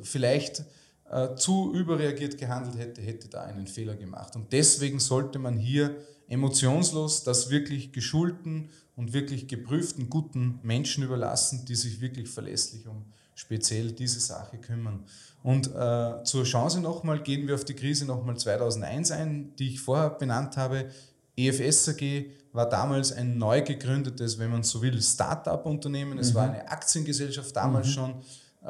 vielleicht äh, zu überreagiert gehandelt hätte, hätte da einen Fehler gemacht. Und deswegen sollte man hier emotionslos das wirklich geschulten und wirklich geprüften guten Menschen überlassen, die sich wirklich verlässlich um speziell diese Sache kümmern. Und äh, zur Chance nochmal gehen wir auf die Krise nochmal 2001 ein, die ich vorher benannt habe. EFS AG war damals ein neu gegründetes, wenn man so will, Start-up-Unternehmen. Es mhm. war eine Aktiengesellschaft damals mhm. schon äh,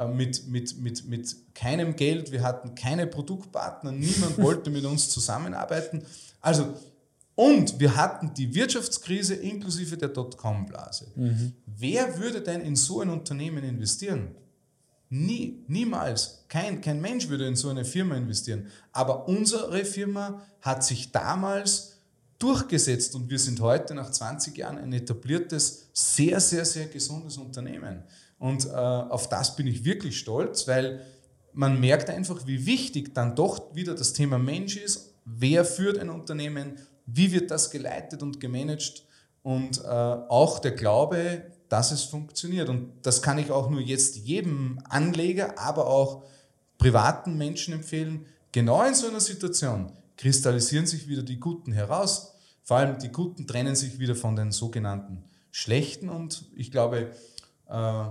mit, mit, mit, mit keinem Geld. Wir hatten keine Produktpartner. Niemand [LAUGHS] wollte mit uns zusammenarbeiten. Also und wir hatten die Wirtschaftskrise inklusive der Dotcom-Blase. Mhm. Wer würde denn in so ein Unternehmen investieren? Nie, niemals. Kein, kein Mensch würde in so eine Firma investieren. Aber unsere Firma hat sich damals durchgesetzt und wir sind heute nach 20 Jahren ein etabliertes, sehr, sehr, sehr gesundes Unternehmen. Und äh, auf das bin ich wirklich stolz, weil man merkt einfach, wie wichtig dann doch wieder das Thema Mensch ist. Wer führt ein Unternehmen? wie wird das geleitet und gemanagt und äh, auch der Glaube, dass es funktioniert. Und das kann ich auch nur jetzt jedem Anleger, aber auch privaten Menschen empfehlen. Genau in so einer Situation kristallisieren sich wieder die Guten heraus. Vor allem die Guten trennen sich wieder von den sogenannten Schlechten. Und ich glaube, äh,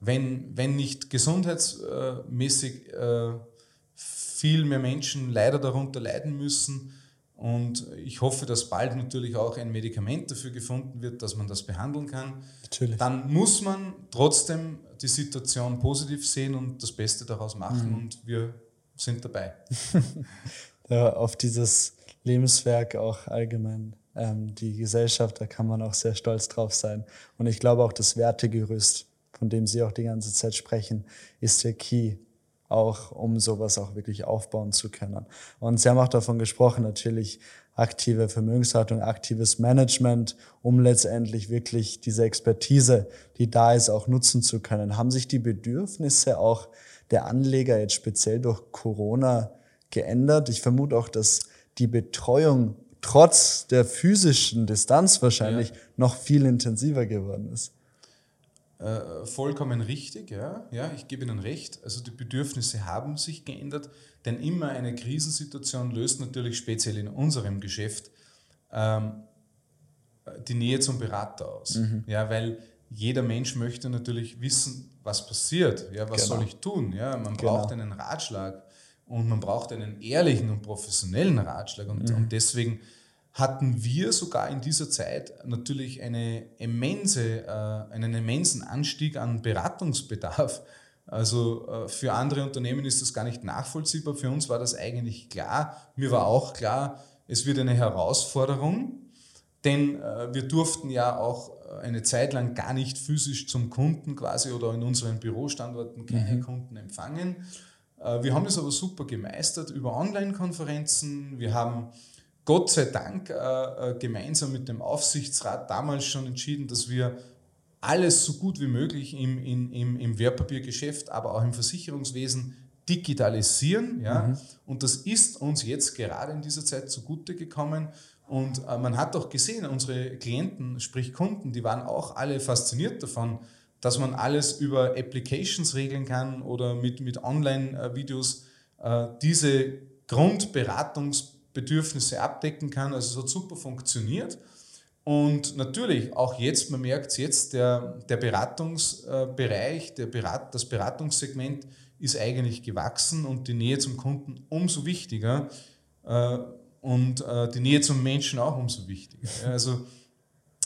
wenn, wenn nicht gesundheitsmäßig äh, viel mehr Menschen leider darunter leiden müssen, und ich hoffe, dass bald natürlich auch ein Medikament dafür gefunden wird, dass man das behandeln kann. Natürlich. Dann muss man trotzdem die Situation positiv sehen und das Beste daraus machen. Mhm. Und wir sind dabei. [LAUGHS] ja, auf dieses Lebenswerk auch allgemein, ähm, die Gesellschaft, da kann man auch sehr stolz drauf sein. Und ich glaube auch das Wertegerüst, von dem Sie auch die ganze Zeit sprechen, ist der Key auch um sowas auch wirklich aufbauen zu können. Und Sie haben auch davon gesprochen, natürlich aktive Vermögenshaltung, aktives Management, um letztendlich wirklich diese Expertise, die da ist, auch nutzen zu können. Haben sich die Bedürfnisse auch der Anleger jetzt speziell durch Corona geändert? Ich vermute auch, dass die Betreuung trotz der physischen Distanz wahrscheinlich ja. noch viel intensiver geworden ist. Äh, vollkommen richtig, ja. ja, ich gebe Ihnen recht. Also die Bedürfnisse haben sich geändert, denn immer eine Krisensituation löst natürlich speziell in unserem Geschäft ähm, die Nähe zum Berater aus. Mhm. Ja, weil jeder Mensch möchte natürlich wissen, was passiert, ja, was genau. soll ich tun. Ja, man genau. braucht einen Ratschlag und man braucht einen ehrlichen und professionellen Ratschlag und, mhm. und deswegen hatten wir sogar in dieser Zeit natürlich eine immense, äh, einen immensen Anstieg an Beratungsbedarf. Also äh, für andere Unternehmen ist das gar nicht nachvollziehbar. Für uns war das eigentlich klar. Mir war auch klar, es wird eine Herausforderung, denn äh, wir durften ja auch eine Zeit lang gar nicht physisch zum Kunden quasi oder in unseren Bürostandorten keine mhm. Kunden empfangen. Wir haben das aber super gemeistert über Online-Konferenzen. Wir haben Gott sei Dank äh, äh, gemeinsam mit dem Aufsichtsrat damals schon entschieden, dass wir alles so gut wie möglich im, im, im, im Wertpapiergeschäft, aber auch im Versicherungswesen digitalisieren. Ja? Mhm. Und das ist uns jetzt gerade in dieser Zeit zugute gekommen. Und äh, man hat auch gesehen, unsere Klienten, sprich Kunden, die waren auch alle fasziniert davon, dass man alles über Applications regeln kann oder mit, mit Online-Videos äh, diese Grundberatungs- Bedürfnisse abdecken kann. Also es hat super funktioniert. Und natürlich, auch jetzt, man merkt es jetzt, der, der Beratungsbereich, der Berat, das Beratungssegment ist eigentlich gewachsen und die Nähe zum Kunden umso wichtiger äh, und äh, die Nähe zum Menschen auch umso wichtiger. Also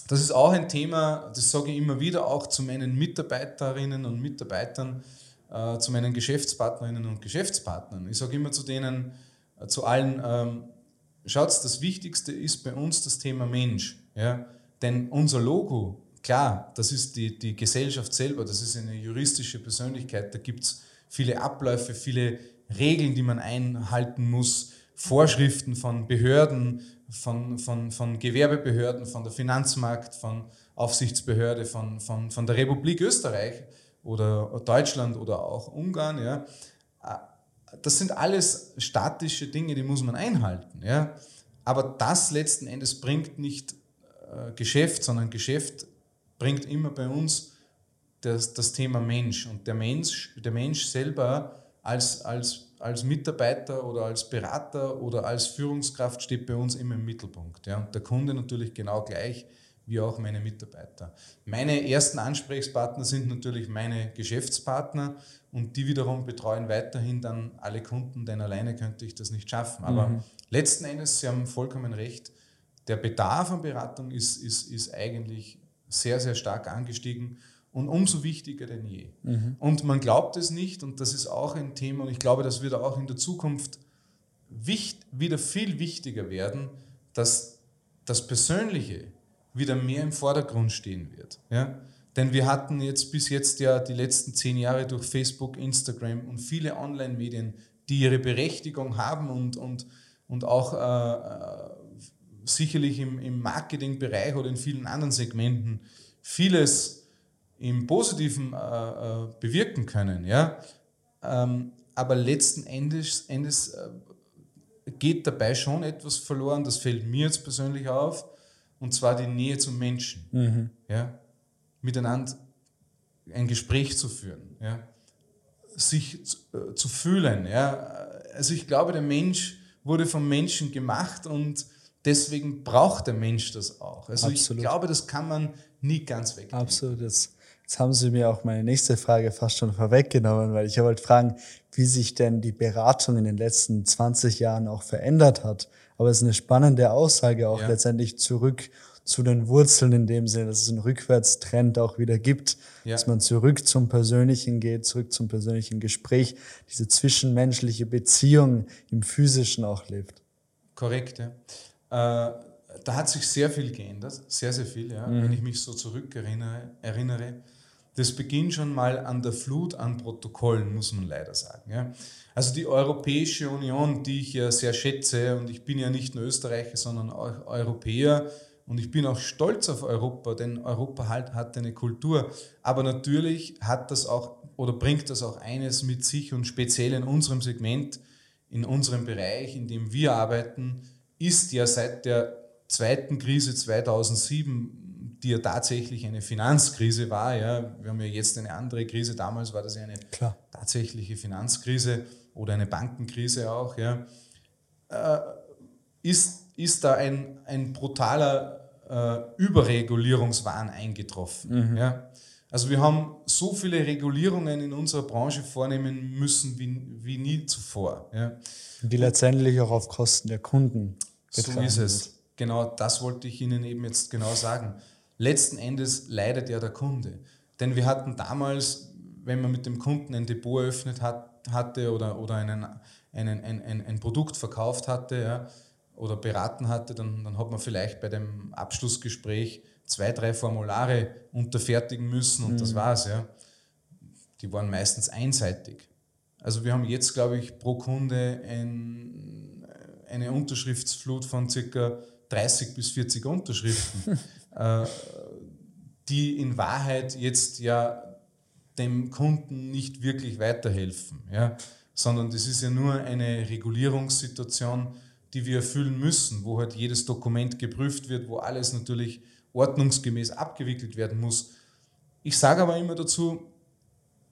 das ist auch ein Thema, das sage ich immer wieder auch zu meinen Mitarbeiterinnen und Mitarbeitern, äh, zu meinen Geschäftspartnerinnen und Geschäftspartnern. Ich sage immer zu denen, zu allen, ähm, schaut, das Wichtigste ist bei uns das Thema Mensch. Ja? Denn unser Logo, klar, das ist die, die Gesellschaft selber, das ist eine juristische Persönlichkeit, da gibt es viele Abläufe, viele Regeln, die man einhalten muss, Vorschriften von Behörden, von, von, von Gewerbebehörden, von der Finanzmarkt, von Aufsichtsbehörde, von, von, von der Republik Österreich oder Deutschland oder auch Ungarn. Ja das sind alles statische Dinge, die muss man einhalten. Ja? Aber das letzten Endes bringt nicht äh, Geschäft, sondern Geschäft bringt immer bei uns das, das Thema Mensch. Und der Mensch, der Mensch selber als, als, als Mitarbeiter oder als Berater oder als Führungskraft steht bei uns immer im Mittelpunkt. Ja. Und der Kunde natürlich genau gleich wie auch meine Mitarbeiter. Meine ersten Ansprechpartner sind natürlich meine Geschäftspartner und die wiederum betreuen weiterhin dann alle Kunden, denn alleine könnte ich das nicht schaffen. Aber mhm. letzten Endes, Sie haben vollkommen recht, der Bedarf an Beratung ist, ist, ist eigentlich sehr, sehr stark angestiegen und umso wichtiger denn je. Mhm. Und man glaubt es nicht, und das ist auch ein Thema, und ich glaube, das wird auch in der Zukunft wichtig, wieder viel wichtiger werden, dass das Persönliche wieder mehr im Vordergrund stehen wird. Ja? Denn wir hatten jetzt bis jetzt ja die letzten zehn Jahre durch Facebook, Instagram und viele Online-Medien, die ihre Berechtigung haben und, und, und auch äh, äh sicherlich im, im Marketingbereich oder in vielen anderen Segmenten vieles im Positiven äh, äh, bewirken können. Ja? Ähm, aber letzten Endes, Endes äh, geht dabei schon etwas verloren, das fällt mir jetzt persönlich auf, und zwar die Nähe zum Menschen. Mhm. Ja? Miteinander ein Gespräch zu führen, ja? sich zu, äh, zu fühlen. Ja? Also ich glaube, der Mensch wurde vom Menschen gemacht und deswegen braucht der Mensch das auch. Also Absolut. ich glaube, das kann man nie ganz weg. Absolut. Jetzt, jetzt haben Sie mir auch meine nächste Frage fast schon vorweggenommen, weil ich wollte fragen, wie sich denn die Beratung in den letzten 20 Jahren auch verändert hat. Aber es ist eine spannende Aussage auch ja. letztendlich zurück zu den Wurzeln in dem Sinne, dass es einen Rückwärtstrend auch wieder gibt, ja. dass man zurück zum Persönlichen geht, zurück zum persönlichen Gespräch, diese zwischenmenschliche Beziehung im Physischen auch lebt. Korrekt, ja. Äh, da hat sich sehr viel geändert, sehr, sehr viel, ja, mhm. wenn ich mich so zurückerinnere. Erinnere. Das beginnt schon mal an der Flut an Protokollen, muss man leider sagen. Ja. Also die Europäische Union, die ich ja sehr schätze, und ich bin ja nicht nur Österreicher, sondern auch Europäer, und ich bin auch stolz auf Europa, denn Europa halt hat eine Kultur. Aber natürlich hat das auch oder bringt das auch eines mit sich und speziell in unserem Segment, in unserem Bereich, in dem wir arbeiten, ist ja seit der zweiten Krise 2007, die ja tatsächlich eine Finanzkrise war, ja, wir haben ja jetzt eine andere Krise, damals war das ja eine Klar. tatsächliche Finanzkrise oder eine Bankenkrise auch, ja, äh, ist, ist da ein, ein brutaler äh, Überregulierungswahn eingetroffen. Mhm. Ja. Also wir haben so viele Regulierungen in unserer Branche vornehmen müssen wie, wie nie zuvor. Ja. Die letztendlich auch auf Kosten der Kunden so ist es. Genau das wollte ich Ihnen eben jetzt genau sagen. Letzten Endes leidet ja der Kunde. Denn wir hatten damals, wenn man mit dem Kunden ein Depot eröffnet hat, hatte oder, oder einen, einen, ein, ein, ein Produkt verkauft hatte ja, oder beraten hatte, dann, dann hat man vielleicht bei dem Abschlussgespräch zwei, drei Formulare unterfertigen müssen und mhm. das war's. Ja. Die waren meistens einseitig. Also wir haben jetzt, glaube ich, pro Kunde ein eine Unterschriftsflut von ca. 30 bis 40 Unterschriften, [LAUGHS] äh, die in Wahrheit jetzt ja dem Kunden nicht wirklich weiterhelfen, ja? sondern das ist ja nur eine Regulierungssituation, die wir erfüllen müssen, wo halt jedes Dokument geprüft wird, wo alles natürlich ordnungsgemäß abgewickelt werden muss. Ich sage aber immer dazu,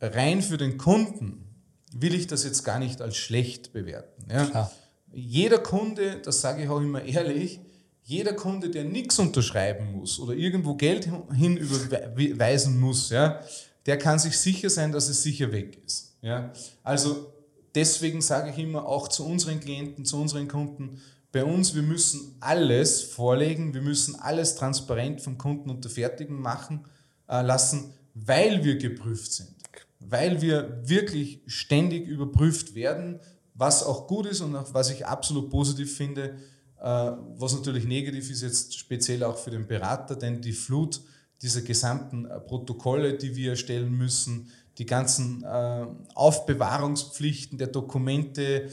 rein für den Kunden will ich das jetzt gar nicht als schlecht bewerten. Ja? Jeder Kunde, das sage ich auch immer ehrlich, jeder Kunde, der nichts unterschreiben muss oder irgendwo Geld hinüberweisen muss, ja, der kann sich sicher sein, dass es sicher weg ist. Ja. Also deswegen sage ich immer auch zu unseren Klienten, zu unseren Kunden, bei uns, wir müssen alles vorlegen, wir müssen alles transparent vom Kunden unterfertigen machen äh, lassen, weil wir geprüft sind, weil wir wirklich ständig überprüft werden, was auch gut ist und auch was ich absolut positiv finde, äh, was natürlich negativ ist jetzt speziell auch für den Berater, denn die Flut dieser gesamten äh, Protokolle, die wir erstellen müssen, die ganzen äh, Aufbewahrungspflichten der Dokumente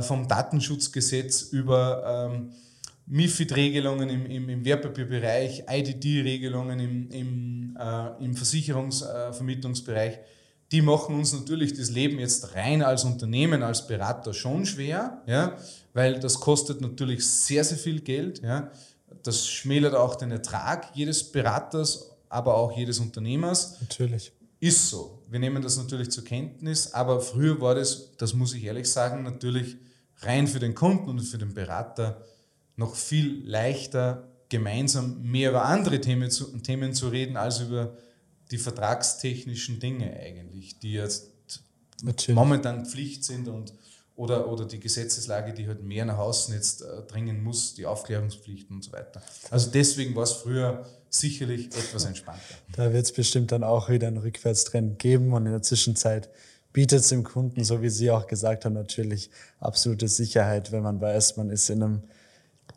vom Datenschutzgesetz über ähm, MIFID-Regelungen im, im, im Wertpapierbereich, IDD-Regelungen im, im, im Versicherungsvermittlungsbereich, die machen uns natürlich das Leben jetzt rein als Unternehmen, als Berater schon schwer, ja, weil das kostet natürlich sehr, sehr viel Geld. Ja. Das schmälert auch den Ertrag jedes Beraters, aber auch jedes Unternehmers. Natürlich. Ist so. Wir nehmen das natürlich zur Kenntnis, aber früher war das, das muss ich ehrlich sagen, natürlich rein für den Kunden und für den Berater noch viel leichter, gemeinsam mehr über andere Themen zu, Themen zu reden, als über die vertragstechnischen Dinge eigentlich, die jetzt Natürlich. momentan Pflicht sind und oder, oder die Gesetzeslage, die halt mehr nach außen jetzt äh, dringen muss, die Aufklärungspflichten und so weiter. Also deswegen war es früher sicherlich etwas entspannter. Da wird es bestimmt dann auch wieder einen Rückwärtstrend geben und in der Zwischenzeit bietet es dem Kunden, so wie Sie auch gesagt haben, natürlich absolute Sicherheit, wenn man weiß, man ist in einem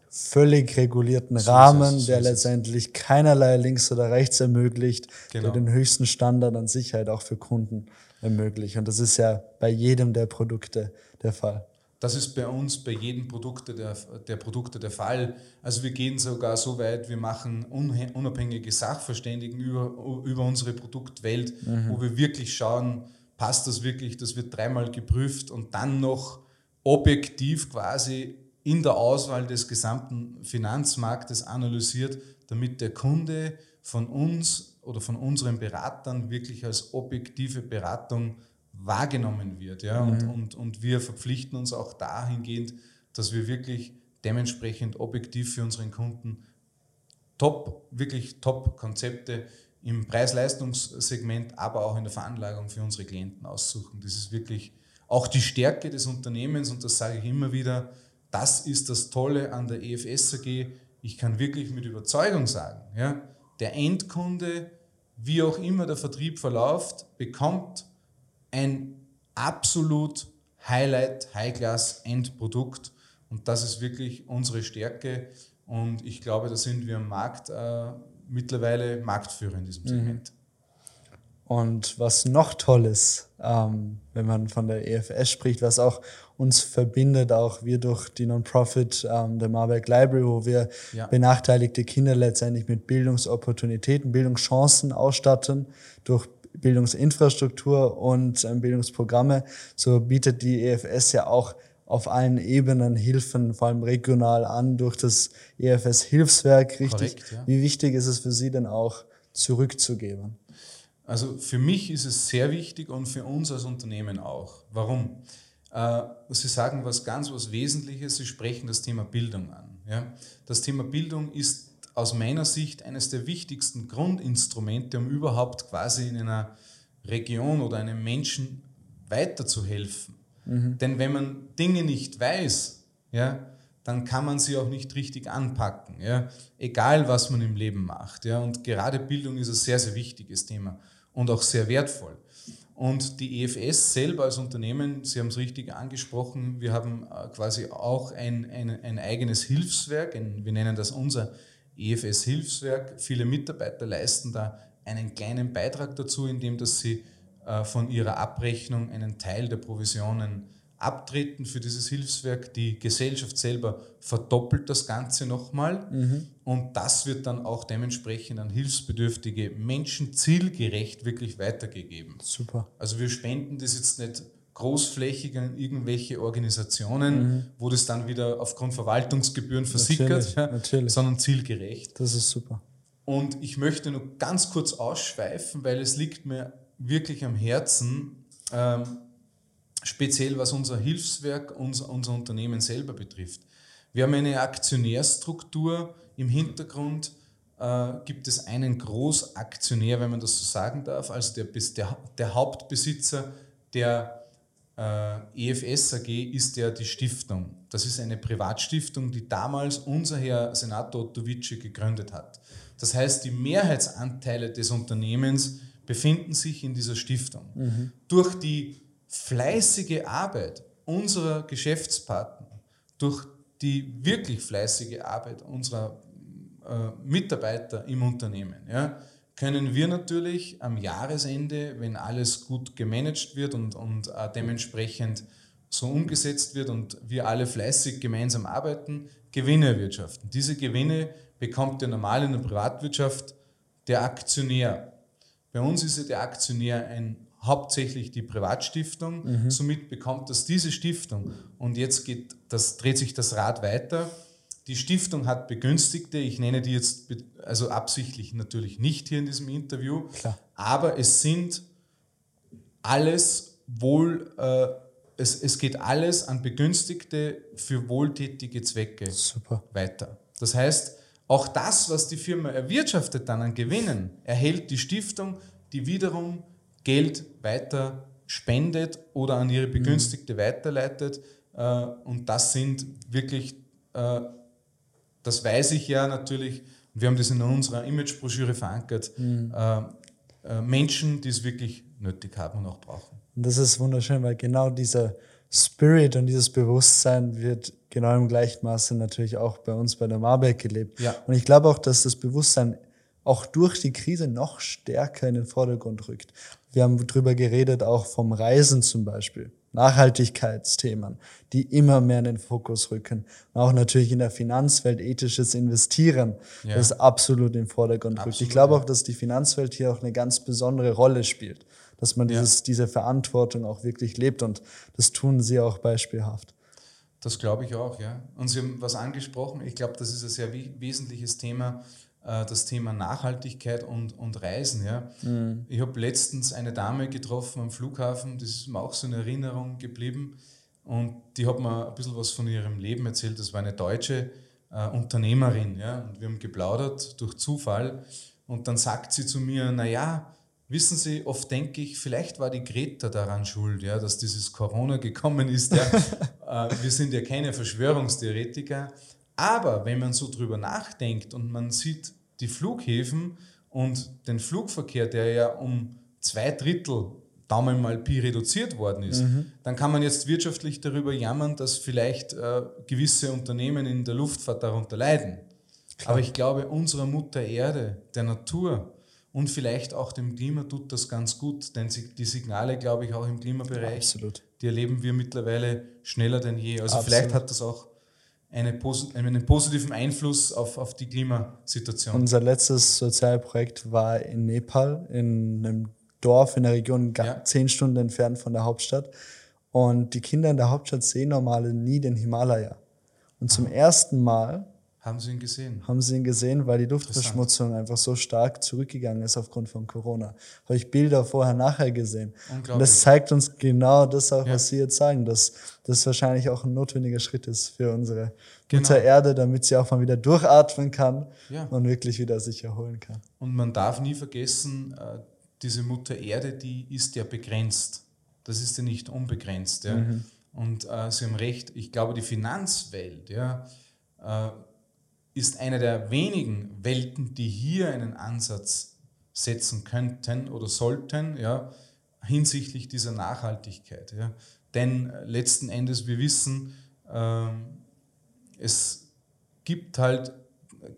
völlig regulierten so Rahmen, es, so der letztendlich keinerlei links oder rechts ermöglicht, genau. der den höchsten Standard an Sicherheit auch für Kunden ermöglicht. Und das ist ja bei jedem der Produkte der Fall. Das ist bei uns bei jedem Produkt der, der Produkte der Fall. Also wir gehen sogar so weit, wir machen unabhängige Sachverständigen über, über unsere Produktwelt, mhm. wo wir wirklich schauen, passt das wirklich, das wird dreimal geprüft und dann noch objektiv quasi in der Auswahl des gesamten Finanzmarktes analysiert, damit der Kunde von uns oder von unseren Beratern wirklich als objektive Beratung wahrgenommen wird. Ja? Mhm. Und, und, und wir verpflichten uns auch dahingehend, dass wir wirklich dementsprechend objektiv für unseren Kunden top, wirklich Top-Konzepte im Preis-Leistungssegment, aber auch in der Veranlagung für unsere Klienten aussuchen. Das ist wirklich auch die Stärke des Unternehmens und das sage ich immer wieder, das ist das Tolle an der EFS AG. Ich kann wirklich mit Überzeugung sagen, ja, der Endkunde, wie auch immer der Vertrieb verläuft, bekommt ein absolut Highlight, High-Class-Endprodukt. Und das ist wirklich unsere Stärke. Und ich glaube, da sind wir am Markt äh, mittlerweile Marktführer in diesem mhm. Segment. Und was noch toll ist, ähm, wenn man von der EFS spricht, was auch uns verbindet, auch wir durch die Non-Profit ähm, der Marburg Library, wo wir ja. benachteiligte Kinder letztendlich mit Bildungsopportunitäten, Bildungschancen ausstatten, durch Bildungsinfrastruktur und ähm, Bildungsprogramme, so bietet die EFS ja auch auf allen Ebenen Hilfen, vor allem regional an, durch das EFS Hilfswerk, richtig. Korrekt, ja. Wie wichtig ist es für Sie denn auch, zurückzugeben? Also für mich ist es sehr wichtig und für uns als Unternehmen auch. Warum? Äh, Sie sagen was ganz was Wesentliches, Sie sprechen das Thema Bildung an. Ja? Das Thema Bildung ist aus meiner Sicht eines der wichtigsten Grundinstrumente, um überhaupt quasi in einer Region oder einem Menschen weiterzuhelfen. Mhm. Denn wenn man Dinge nicht weiß, ja, dann kann man sie auch nicht richtig anpacken. Ja? Egal, was man im Leben macht. Ja? Und gerade Bildung ist ein sehr, sehr wichtiges Thema und auch sehr wertvoll. Und die EFS selber als Unternehmen, Sie haben es richtig angesprochen, wir haben äh, quasi auch ein, ein, ein eigenes Hilfswerk, ein, wir nennen das unser EFS Hilfswerk. Viele Mitarbeiter leisten da einen kleinen Beitrag dazu, indem dass sie äh, von ihrer Abrechnung einen Teil der Provisionen abtreten für dieses Hilfswerk. Die Gesellschaft selber verdoppelt das Ganze nochmal mhm. und das wird dann auch dementsprechend an hilfsbedürftige Menschen zielgerecht wirklich weitergegeben. Super. Also wir spenden das jetzt nicht großflächig an irgendwelche Organisationen, mhm. wo das dann wieder aufgrund Verwaltungsgebühren versickert, natürlich, ja, natürlich. sondern zielgerecht. Das ist super. Und ich möchte nur ganz kurz ausschweifen, weil es liegt mir wirklich am Herzen, ähm, speziell was unser Hilfswerk, unser, unser Unternehmen selber betrifft. Wir haben eine Aktionärstruktur im Hintergrund, äh, gibt es einen Großaktionär, wenn man das so sagen darf, also der, der, der Hauptbesitzer der äh, EFS AG ist ja die Stiftung. Das ist eine Privatstiftung, die damals unser Herr Senator Otto Witsche gegründet hat. Das heißt, die Mehrheitsanteile des Unternehmens befinden sich in dieser Stiftung. Mhm. Durch die fleißige Arbeit unserer Geschäftspartner, durch die wirklich fleißige Arbeit unserer äh, Mitarbeiter im Unternehmen, ja, können wir natürlich am Jahresende, wenn alles gut gemanagt wird und, und äh, dementsprechend so umgesetzt wird und wir alle fleißig gemeinsam arbeiten, Gewinne erwirtschaften. Diese Gewinne bekommt der normal in der Privatwirtschaft der Aktionär. Bei uns ist ja der Aktionär ein, hauptsächlich die Privatstiftung. Mhm. Somit bekommt das diese Stiftung. Und jetzt geht das, dreht sich das Rad weiter die Stiftung hat Begünstigte, ich nenne die jetzt also absichtlich natürlich nicht hier in diesem Interview, Klar. aber es sind alles wohl, äh, es, es geht alles an Begünstigte für wohltätige Zwecke Super. weiter. Das heißt, auch das, was die Firma erwirtschaftet dann an Gewinnen, erhält die Stiftung, die wiederum Geld weiter spendet oder an ihre Begünstigte weiterleitet. Äh, und das sind wirklich, äh, das weiß ich ja natürlich, wir haben das in unserer Imagebroschüre verankert, äh, äh, Menschen, die es wirklich nötig haben und auch brauchen. Und das ist wunderschön, weil genau dieser Spirit und dieses Bewusstsein wird genau im gleichen Maße natürlich auch bei uns bei der Marbeck gelebt. Ja. Und ich glaube auch, dass das Bewusstsein auch durch die Krise noch stärker in den Vordergrund rückt. Wir haben drüber geredet, auch vom Reisen zum Beispiel. Nachhaltigkeitsthemen, die immer mehr in den Fokus rücken. Und auch natürlich in der Finanzwelt ethisches Investieren, Ja. das absolut in den Vordergrund rückt. Ich Absolut, glaube ja. auch, dass die Finanzwelt hier auch eine ganz besondere Rolle spielt. Dass man Ja. dieses, diese Verantwortung auch wirklich lebt und das tun sie auch beispielhaft. Das glaube ich auch, ja. Und Sie haben was angesprochen. Ich glaube, das ist ein sehr we- wesentliches Thema, äh, das Thema Nachhaltigkeit und, und Reisen, ja. Ich habe letztens eine Dame getroffen am Flughafen, das ist mir auch so in Erinnerung geblieben. Und die hat mir ein bisschen was von ihrem Leben erzählt. Das war eine deutsche äh, Unternehmerin, ja. Und wir haben geplaudert durch Zufall. Und dann sagt sie zu mir, naja, Wissen Sie, oft denke ich, vielleicht war die Greta daran schuld, ja, dass dieses Corona gekommen ist. Ja. [LAUGHS] Äh, Wir sind ja keine Verschwörungstheoretiker. Aber wenn man so drüber nachdenkt und man sieht die Flughäfen und den Flugverkehr, der ja um zwei Drittel Daumen mal Pi reduziert worden ist, dann kann man jetzt wirtschaftlich darüber jammern, dass vielleicht äh, gewisse Unternehmen in der Luftfahrt darunter leiden. Aber ich glaube, unserer Mutter Erde, der Natur und vielleicht auch dem Klima tut das ganz gut, denn die Signale, glaube ich, auch im Klimabereich, Absolut. die erleben wir mittlerweile schneller denn je. Also Absolut. vielleicht hat das auch eine, einen positiven Einfluss auf, auf die Klimasituation. Unser letztes Sozialprojekt war in Nepal, in einem Dorf in der Region, Ja. zehn Stunden entfernt von der Hauptstadt. Und die Kinder in der Hauptstadt sehen normale nie den Himalaya. Und zum ersten Mal Haben Sie ihn gesehen? haben sie ihn gesehen, weil die Luftverschmutzung einfach so stark zurückgegangen ist aufgrund von Corona. Habe ich Bilder vorher, nachher gesehen. Und das zeigt uns genau das auch, Ja. was Sie jetzt sagen, dass das wahrscheinlich auch ein notwendiger Schritt ist für unsere Genau. Mutter Erde, damit sie auch mal wieder durchatmen kann Ja. und wirklich wieder sich erholen kann. Und man darf nie vergessen, äh, diese Mutter Erde, die ist ja begrenzt. Das ist ja nicht unbegrenzt. Ja. Und äh, Sie haben recht, ich glaube, die Finanzwelt ja, äh, ist eine der wenigen Welten, die hier einen Ansatz setzen könnten oder sollten, ja, hinsichtlich dieser Nachhaltigkeit. Ja. Denn äh, letzten Endes, wir wissen, ähm, es gibt halt,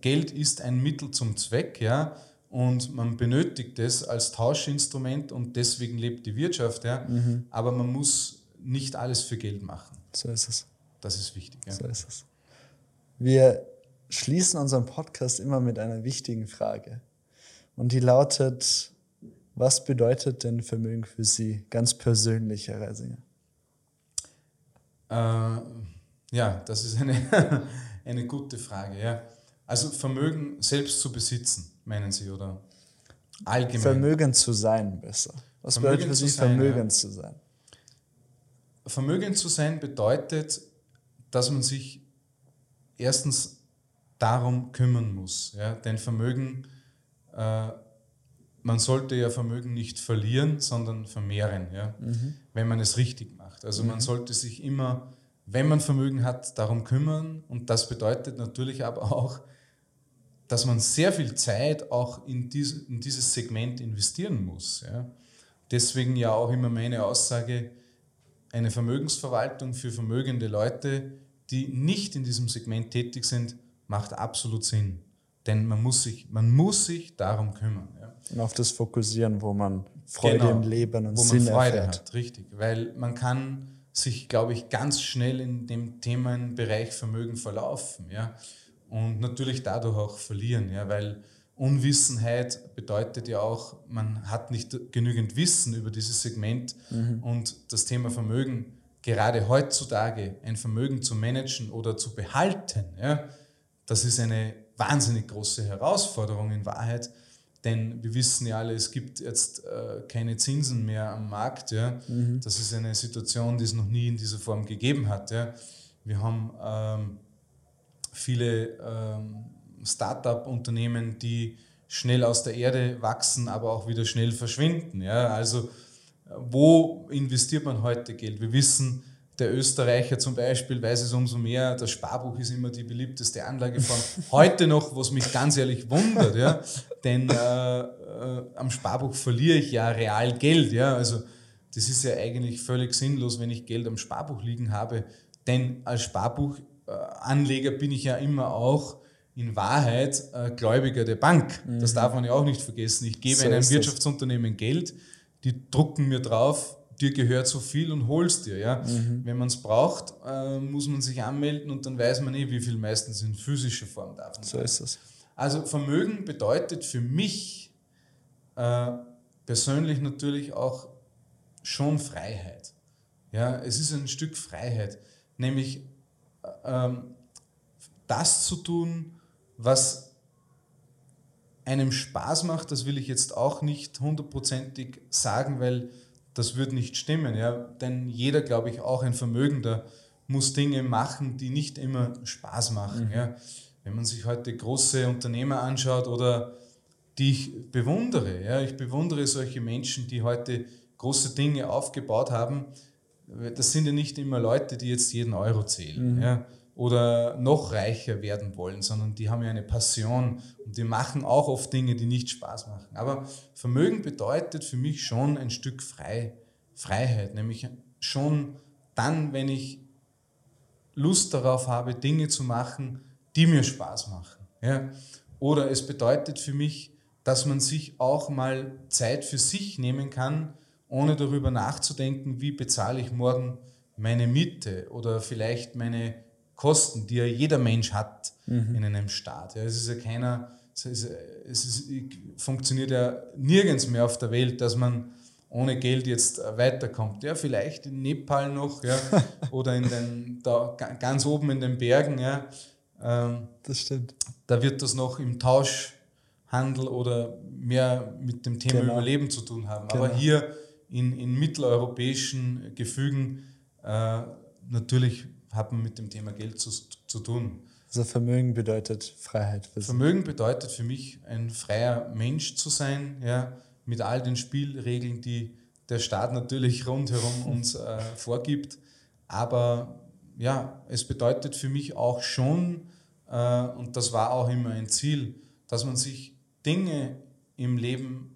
Geld ist ein Mittel zum Zweck, ja, und man benötigt es als Tauschinstrument und deswegen lebt die Wirtschaft, ja, aber man muss nicht alles für Geld machen. So ist es. Das ist wichtig. Ja. So ist es. Wir schließen unseren Podcast immer mit einer wichtigen Frage. Und die lautet, was bedeutet denn Vermögen für Sie ganz persönlich, Herr Reisinger? Äh, ja, das ist eine, [LAUGHS] eine gute Frage. Ja. Also Vermögen selbst zu besitzen, meinen Sie, oder allgemein? Vermögend zu sein besser. Was Vermögend bedeutet für Sie, sein, vermögend zu sein? Vermögend zu sein bedeutet, dass man sich erstens darum kümmern muss. Ja? Denn Vermögen, äh, man sollte ja Vermögen nicht verlieren, sondern vermehren, ja? wenn man es richtig macht. Also man sollte sich immer, wenn man Vermögen hat, darum kümmern. Und das bedeutet natürlich aber auch, dass man sehr viel Zeit auch in, dies, in dieses Segment investieren muss. Ja? Deswegen ja auch immer meine Aussage, eine Vermögensverwaltung für vermögende Leute, die nicht in diesem Segment tätig sind, macht absolut Sinn. Denn man muss sich, man muss sich darum kümmern. Ja. Und auf das fokussieren, wo man Freude Genau, im Leben und wo Sinn man Freude erfährt. hat, richtig. Weil man kann sich, glaube ich, ganz schnell in dem Themenbereich Vermögen verlaufen. Ja. Und natürlich dadurch auch verlieren, ja, weil Unwissenheit bedeutet ja auch, man hat nicht genügend Wissen über dieses Segment und das Thema Vermögen, gerade heutzutage ein Vermögen zu managen oder zu behalten, ja, das ist eine wahnsinnig große Herausforderung in Wahrheit, denn wir wissen ja alle, es gibt jetzt äh, keine Zinsen mehr am Markt. Ja. Mhm. Das ist eine Situation, die es noch nie in dieser Form gegeben hat. Ja. Wir haben ähm, viele ähm, Start-up-Unternehmen, die schnell aus der Erde wachsen, aber auch wieder schnell verschwinden. Ja. Also wo investiert man heute Geld? Wir wissen, der Österreicher zum Beispiel weiß es umso mehr, das Sparbuch ist immer die beliebteste Anlageform. Heute noch, was mich ganz ehrlich wundert, ja, denn äh, äh, am Sparbuch verliere ich ja real Geld. Ja, also das ist ja eigentlich völlig sinnlos, wenn ich Geld am Sparbuch liegen habe, denn als Sparbuchanleger bin ich ja immer auch in Wahrheit äh, Gläubiger der Bank. Mhm. Das darf man ja auch nicht vergessen. Ich gebe so einem Wirtschaftsunternehmen Geld, die drucken mir drauf, dir gehört so viel und holst dir. Ja? Mhm. Wenn man es braucht, äh, muss man sich anmelden und dann weiß man eh, wie viel meistens in physischer Form darf. So ist es. Also Vermögen bedeutet für mich äh, persönlich natürlich auch schon Freiheit. Ja, es ist ein Stück Freiheit, nämlich äh, ähm, das zu tun, was einem Spaß macht, das will ich jetzt auch nicht hundertprozentig sagen, weil das wird nicht stimmen. Ja? Denn jeder, glaube ich, auch ein Vermögender, muss Dinge machen, die nicht immer Spaß machen. Mhm. Ja? Wenn man sich heute große Unternehmer anschaut oder die ich bewundere, ja? ich bewundere solche Menschen, die heute große Dinge aufgebaut haben. Das sind ja nicht immer Leute, die jetzt jeden Euro zählen. Mhm. Ja? Oder noch reicher werden wollen, sondern die haben ja eine Passion und die machen auch oft Dinge, die nicht Spaß machen. Aber Vermögen bedeutet für mich schon ein Stück Frei, Freiheit, nämlich schon dann, wenn ich Lust darauf habe, Dinge zu machen, die mir Spaß machen. Ja? Oder es bedeutet für mich, dass man sich auch mal Zeit für sich nehmen kann, ohne darüber nachzudenken, wie bezahle ich morgen meine Miete oder vielleicht meine Kosten, die ja jeder Mensch hat mhm. in einem Staat. Ja, es ist ja keiner, es, ist, es ist, funktioniert ja nirgends mehr auf der Welt, dass man ohne Geld jetzt weiterkommt. Ja, vielleicht in Nepal noch ja, [LAUGHS] oder in den, da, ganz oben in den Bergen. Ja, ähm, das stimmt. Da wird das noch im Tauschhandel oder mehr mit dem Thema genau. Überleben zu tun haben. Genau. Aber hier in, in mitteleuropäischen Gefügen äh, natürlich hat man mit dem Thema Geld zu, zu tun. Also Vermögen bedeutet Freiheit. Vermögen bedeutet für mich, ein freier Mensch zu sein, ja, mit all den Spielregeln, die der Staat natürlich rundherum [LAUGHS] uns äh, vorgibt. Aber ja, es bedeutet für mich auch schon, äh, und das war auch immer ein Ziel, dass man sich Dinge im Leben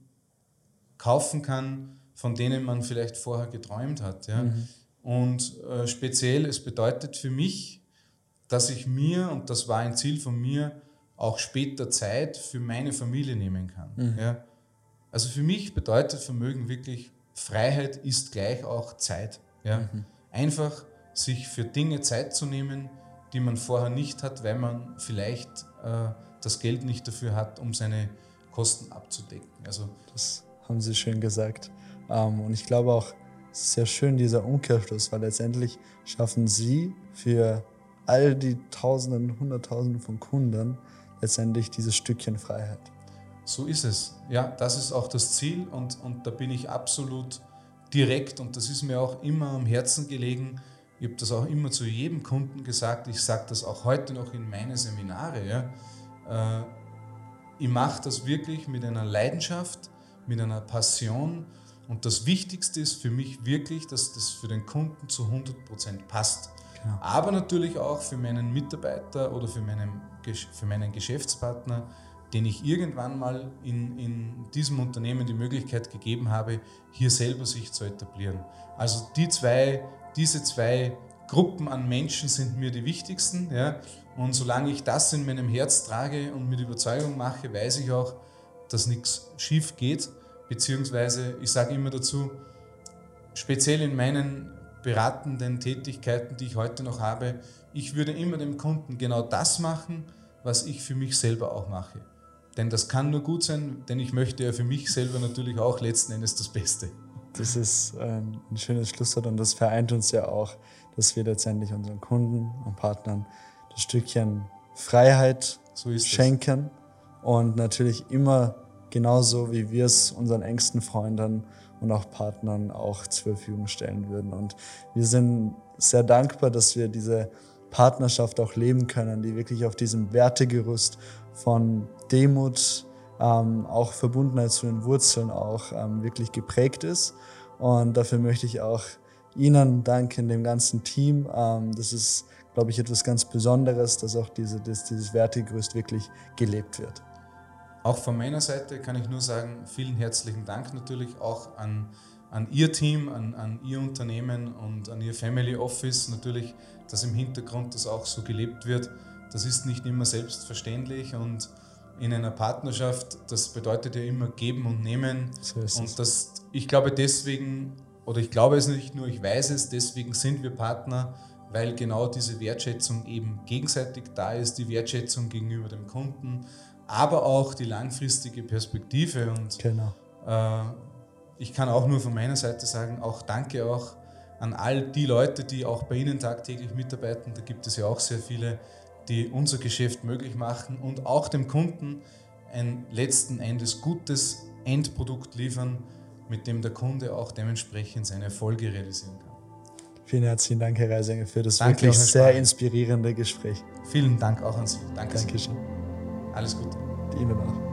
kaufen kann, von denen man vielleicht vorher geträumt hat. Ja. Mhm. Und äh, speziell, es bedeutet für mich, dass ich mir, und das war ein Ziel von mir, auch später Zeit für meine Familie nehmen kann. Mhm. Ja? Also für mich bedeutet Vermögen wirklich, Freiheit ist gleich auch Zeit. Ja? Mhm. Einfach sich für Dinge Zeit zu nehmen, die man vorher nicht hat, weil man vielleicht äh, das Geld nicht dafür hat, um seine Kosten abzudecken. Also das haben Sie schön gesagt. Ähm, und ich glaube auch, es ist sehr schön, dieser Umkehrschluss, weil letztendlich schaffen Sie für all die Tausenden, Hunderttausenden von Kunden letztendlich dieses Stückchen Freiheit. So ist es. Ja, das ist auch das Ziel und, und da bin ich absolut direkt und das ist mir auch immer am Herzen gelegen. Ich habe das auch immer zu jedem Kunden gesagt. Ich sage das auch heute noch in meine Seminare. Ja. Äh, ich mache das wirklich mit einer Leidenschaft, mit einer Passion und das Wichtigste ist für mich wirklich, dass das für den Kunden zu 100% passt. Genau. Aber natürlich auch für meinen Mitarbeiter oder für meinen, für meinen Geschäftspartner, den ich irgendwann mal in, in diesem Unternehmen die Möglichkeit gegeben habe, hier selber sich zu etablieren. Also die zwei, diese zwei Gruppen an Menschen sind mir die wichtigsten. Ja? Und solange ich das in meinem Herz trage und mit Überzeugung mache, weiß ich auch, dass nichts schief geht beziehungsweise ich sage immer dazu, speziell in meinen beratenden Tätigkeiten, die ich heute noch habe, ich würde immer dem Kunden genau das machen, was ich für mich selber auch mache. Denn das kann nur gut sein, denn ich möchte ja für mich selber natürlich auch letzten Endes das Beste. Das ist ähm, ein schönes Schlusswort und das vereint uns ja auch, dass wir letztendlich unseren Kunden und Partnern das Stückchen Freiheit so schenken das. und natürlich immer genauso wie wir es unseren engsten Freunden und auch Partnern auch zur Verfügung stellen würden. Und wir sind sehr dankbar, dass wir diese Partnerschaft auch leben können, die wirklich auf diesem Wertegerüst von Demut, ähm, auch Verbundenheit zu den Wurzeln auch ähm, wirklich geprägt ist. Und dafür möchte ich auch Ihnen danken, dem ganzen Team. Ähm, das ist, glaube ich, etwas ganz Besonderes, dass auch diese, dass dieses Wertegerüst wirklich gelebt wird. Auch von meiner Seite kann ich nur sagen, vielen herzlichen Dank natürlich auch an, an Ihr Team, an, an Ihr Unternehmen und an Ihr Family Office. Natürlich, dass im Hintergrund das auch so gelebt wird. Das ist nicht immer selbstverständlich und in einer Partnerschaft, das bedeutet ja immer geben und nehmen. So und das, ich glaube deswegen, oder ich glaube es nicht nur, ich weiß es, deswegen sind wir Partner, weil genau diese Wertschätzung eben gegenseitig da ist, die Wertschätzung gegenüber dem Kunden, aber auch die langfristige Perspektive. Und genau. äh, ich kann auch nur von meiner Seite sagen, auch danke auch an all die Leute, die auch bei Ihnen tagtäglich mitarbeiten. Da gibt es ja auch sehr viele, die unser Geschäft möglich machen und auch dem Kunden ein letzten Endes gutes Endprodukt liefern, mit dem der Kunde auch dementsprechend seine Erfolge realisieren kann. Vielen herzlichen Dank, Herr Reisinger, für das Danke wirklich sehr inspirierende Gespräch. Vielen Dank auch an Sie. Danke. Dankeschön. Alles Gute. Ihnen auch.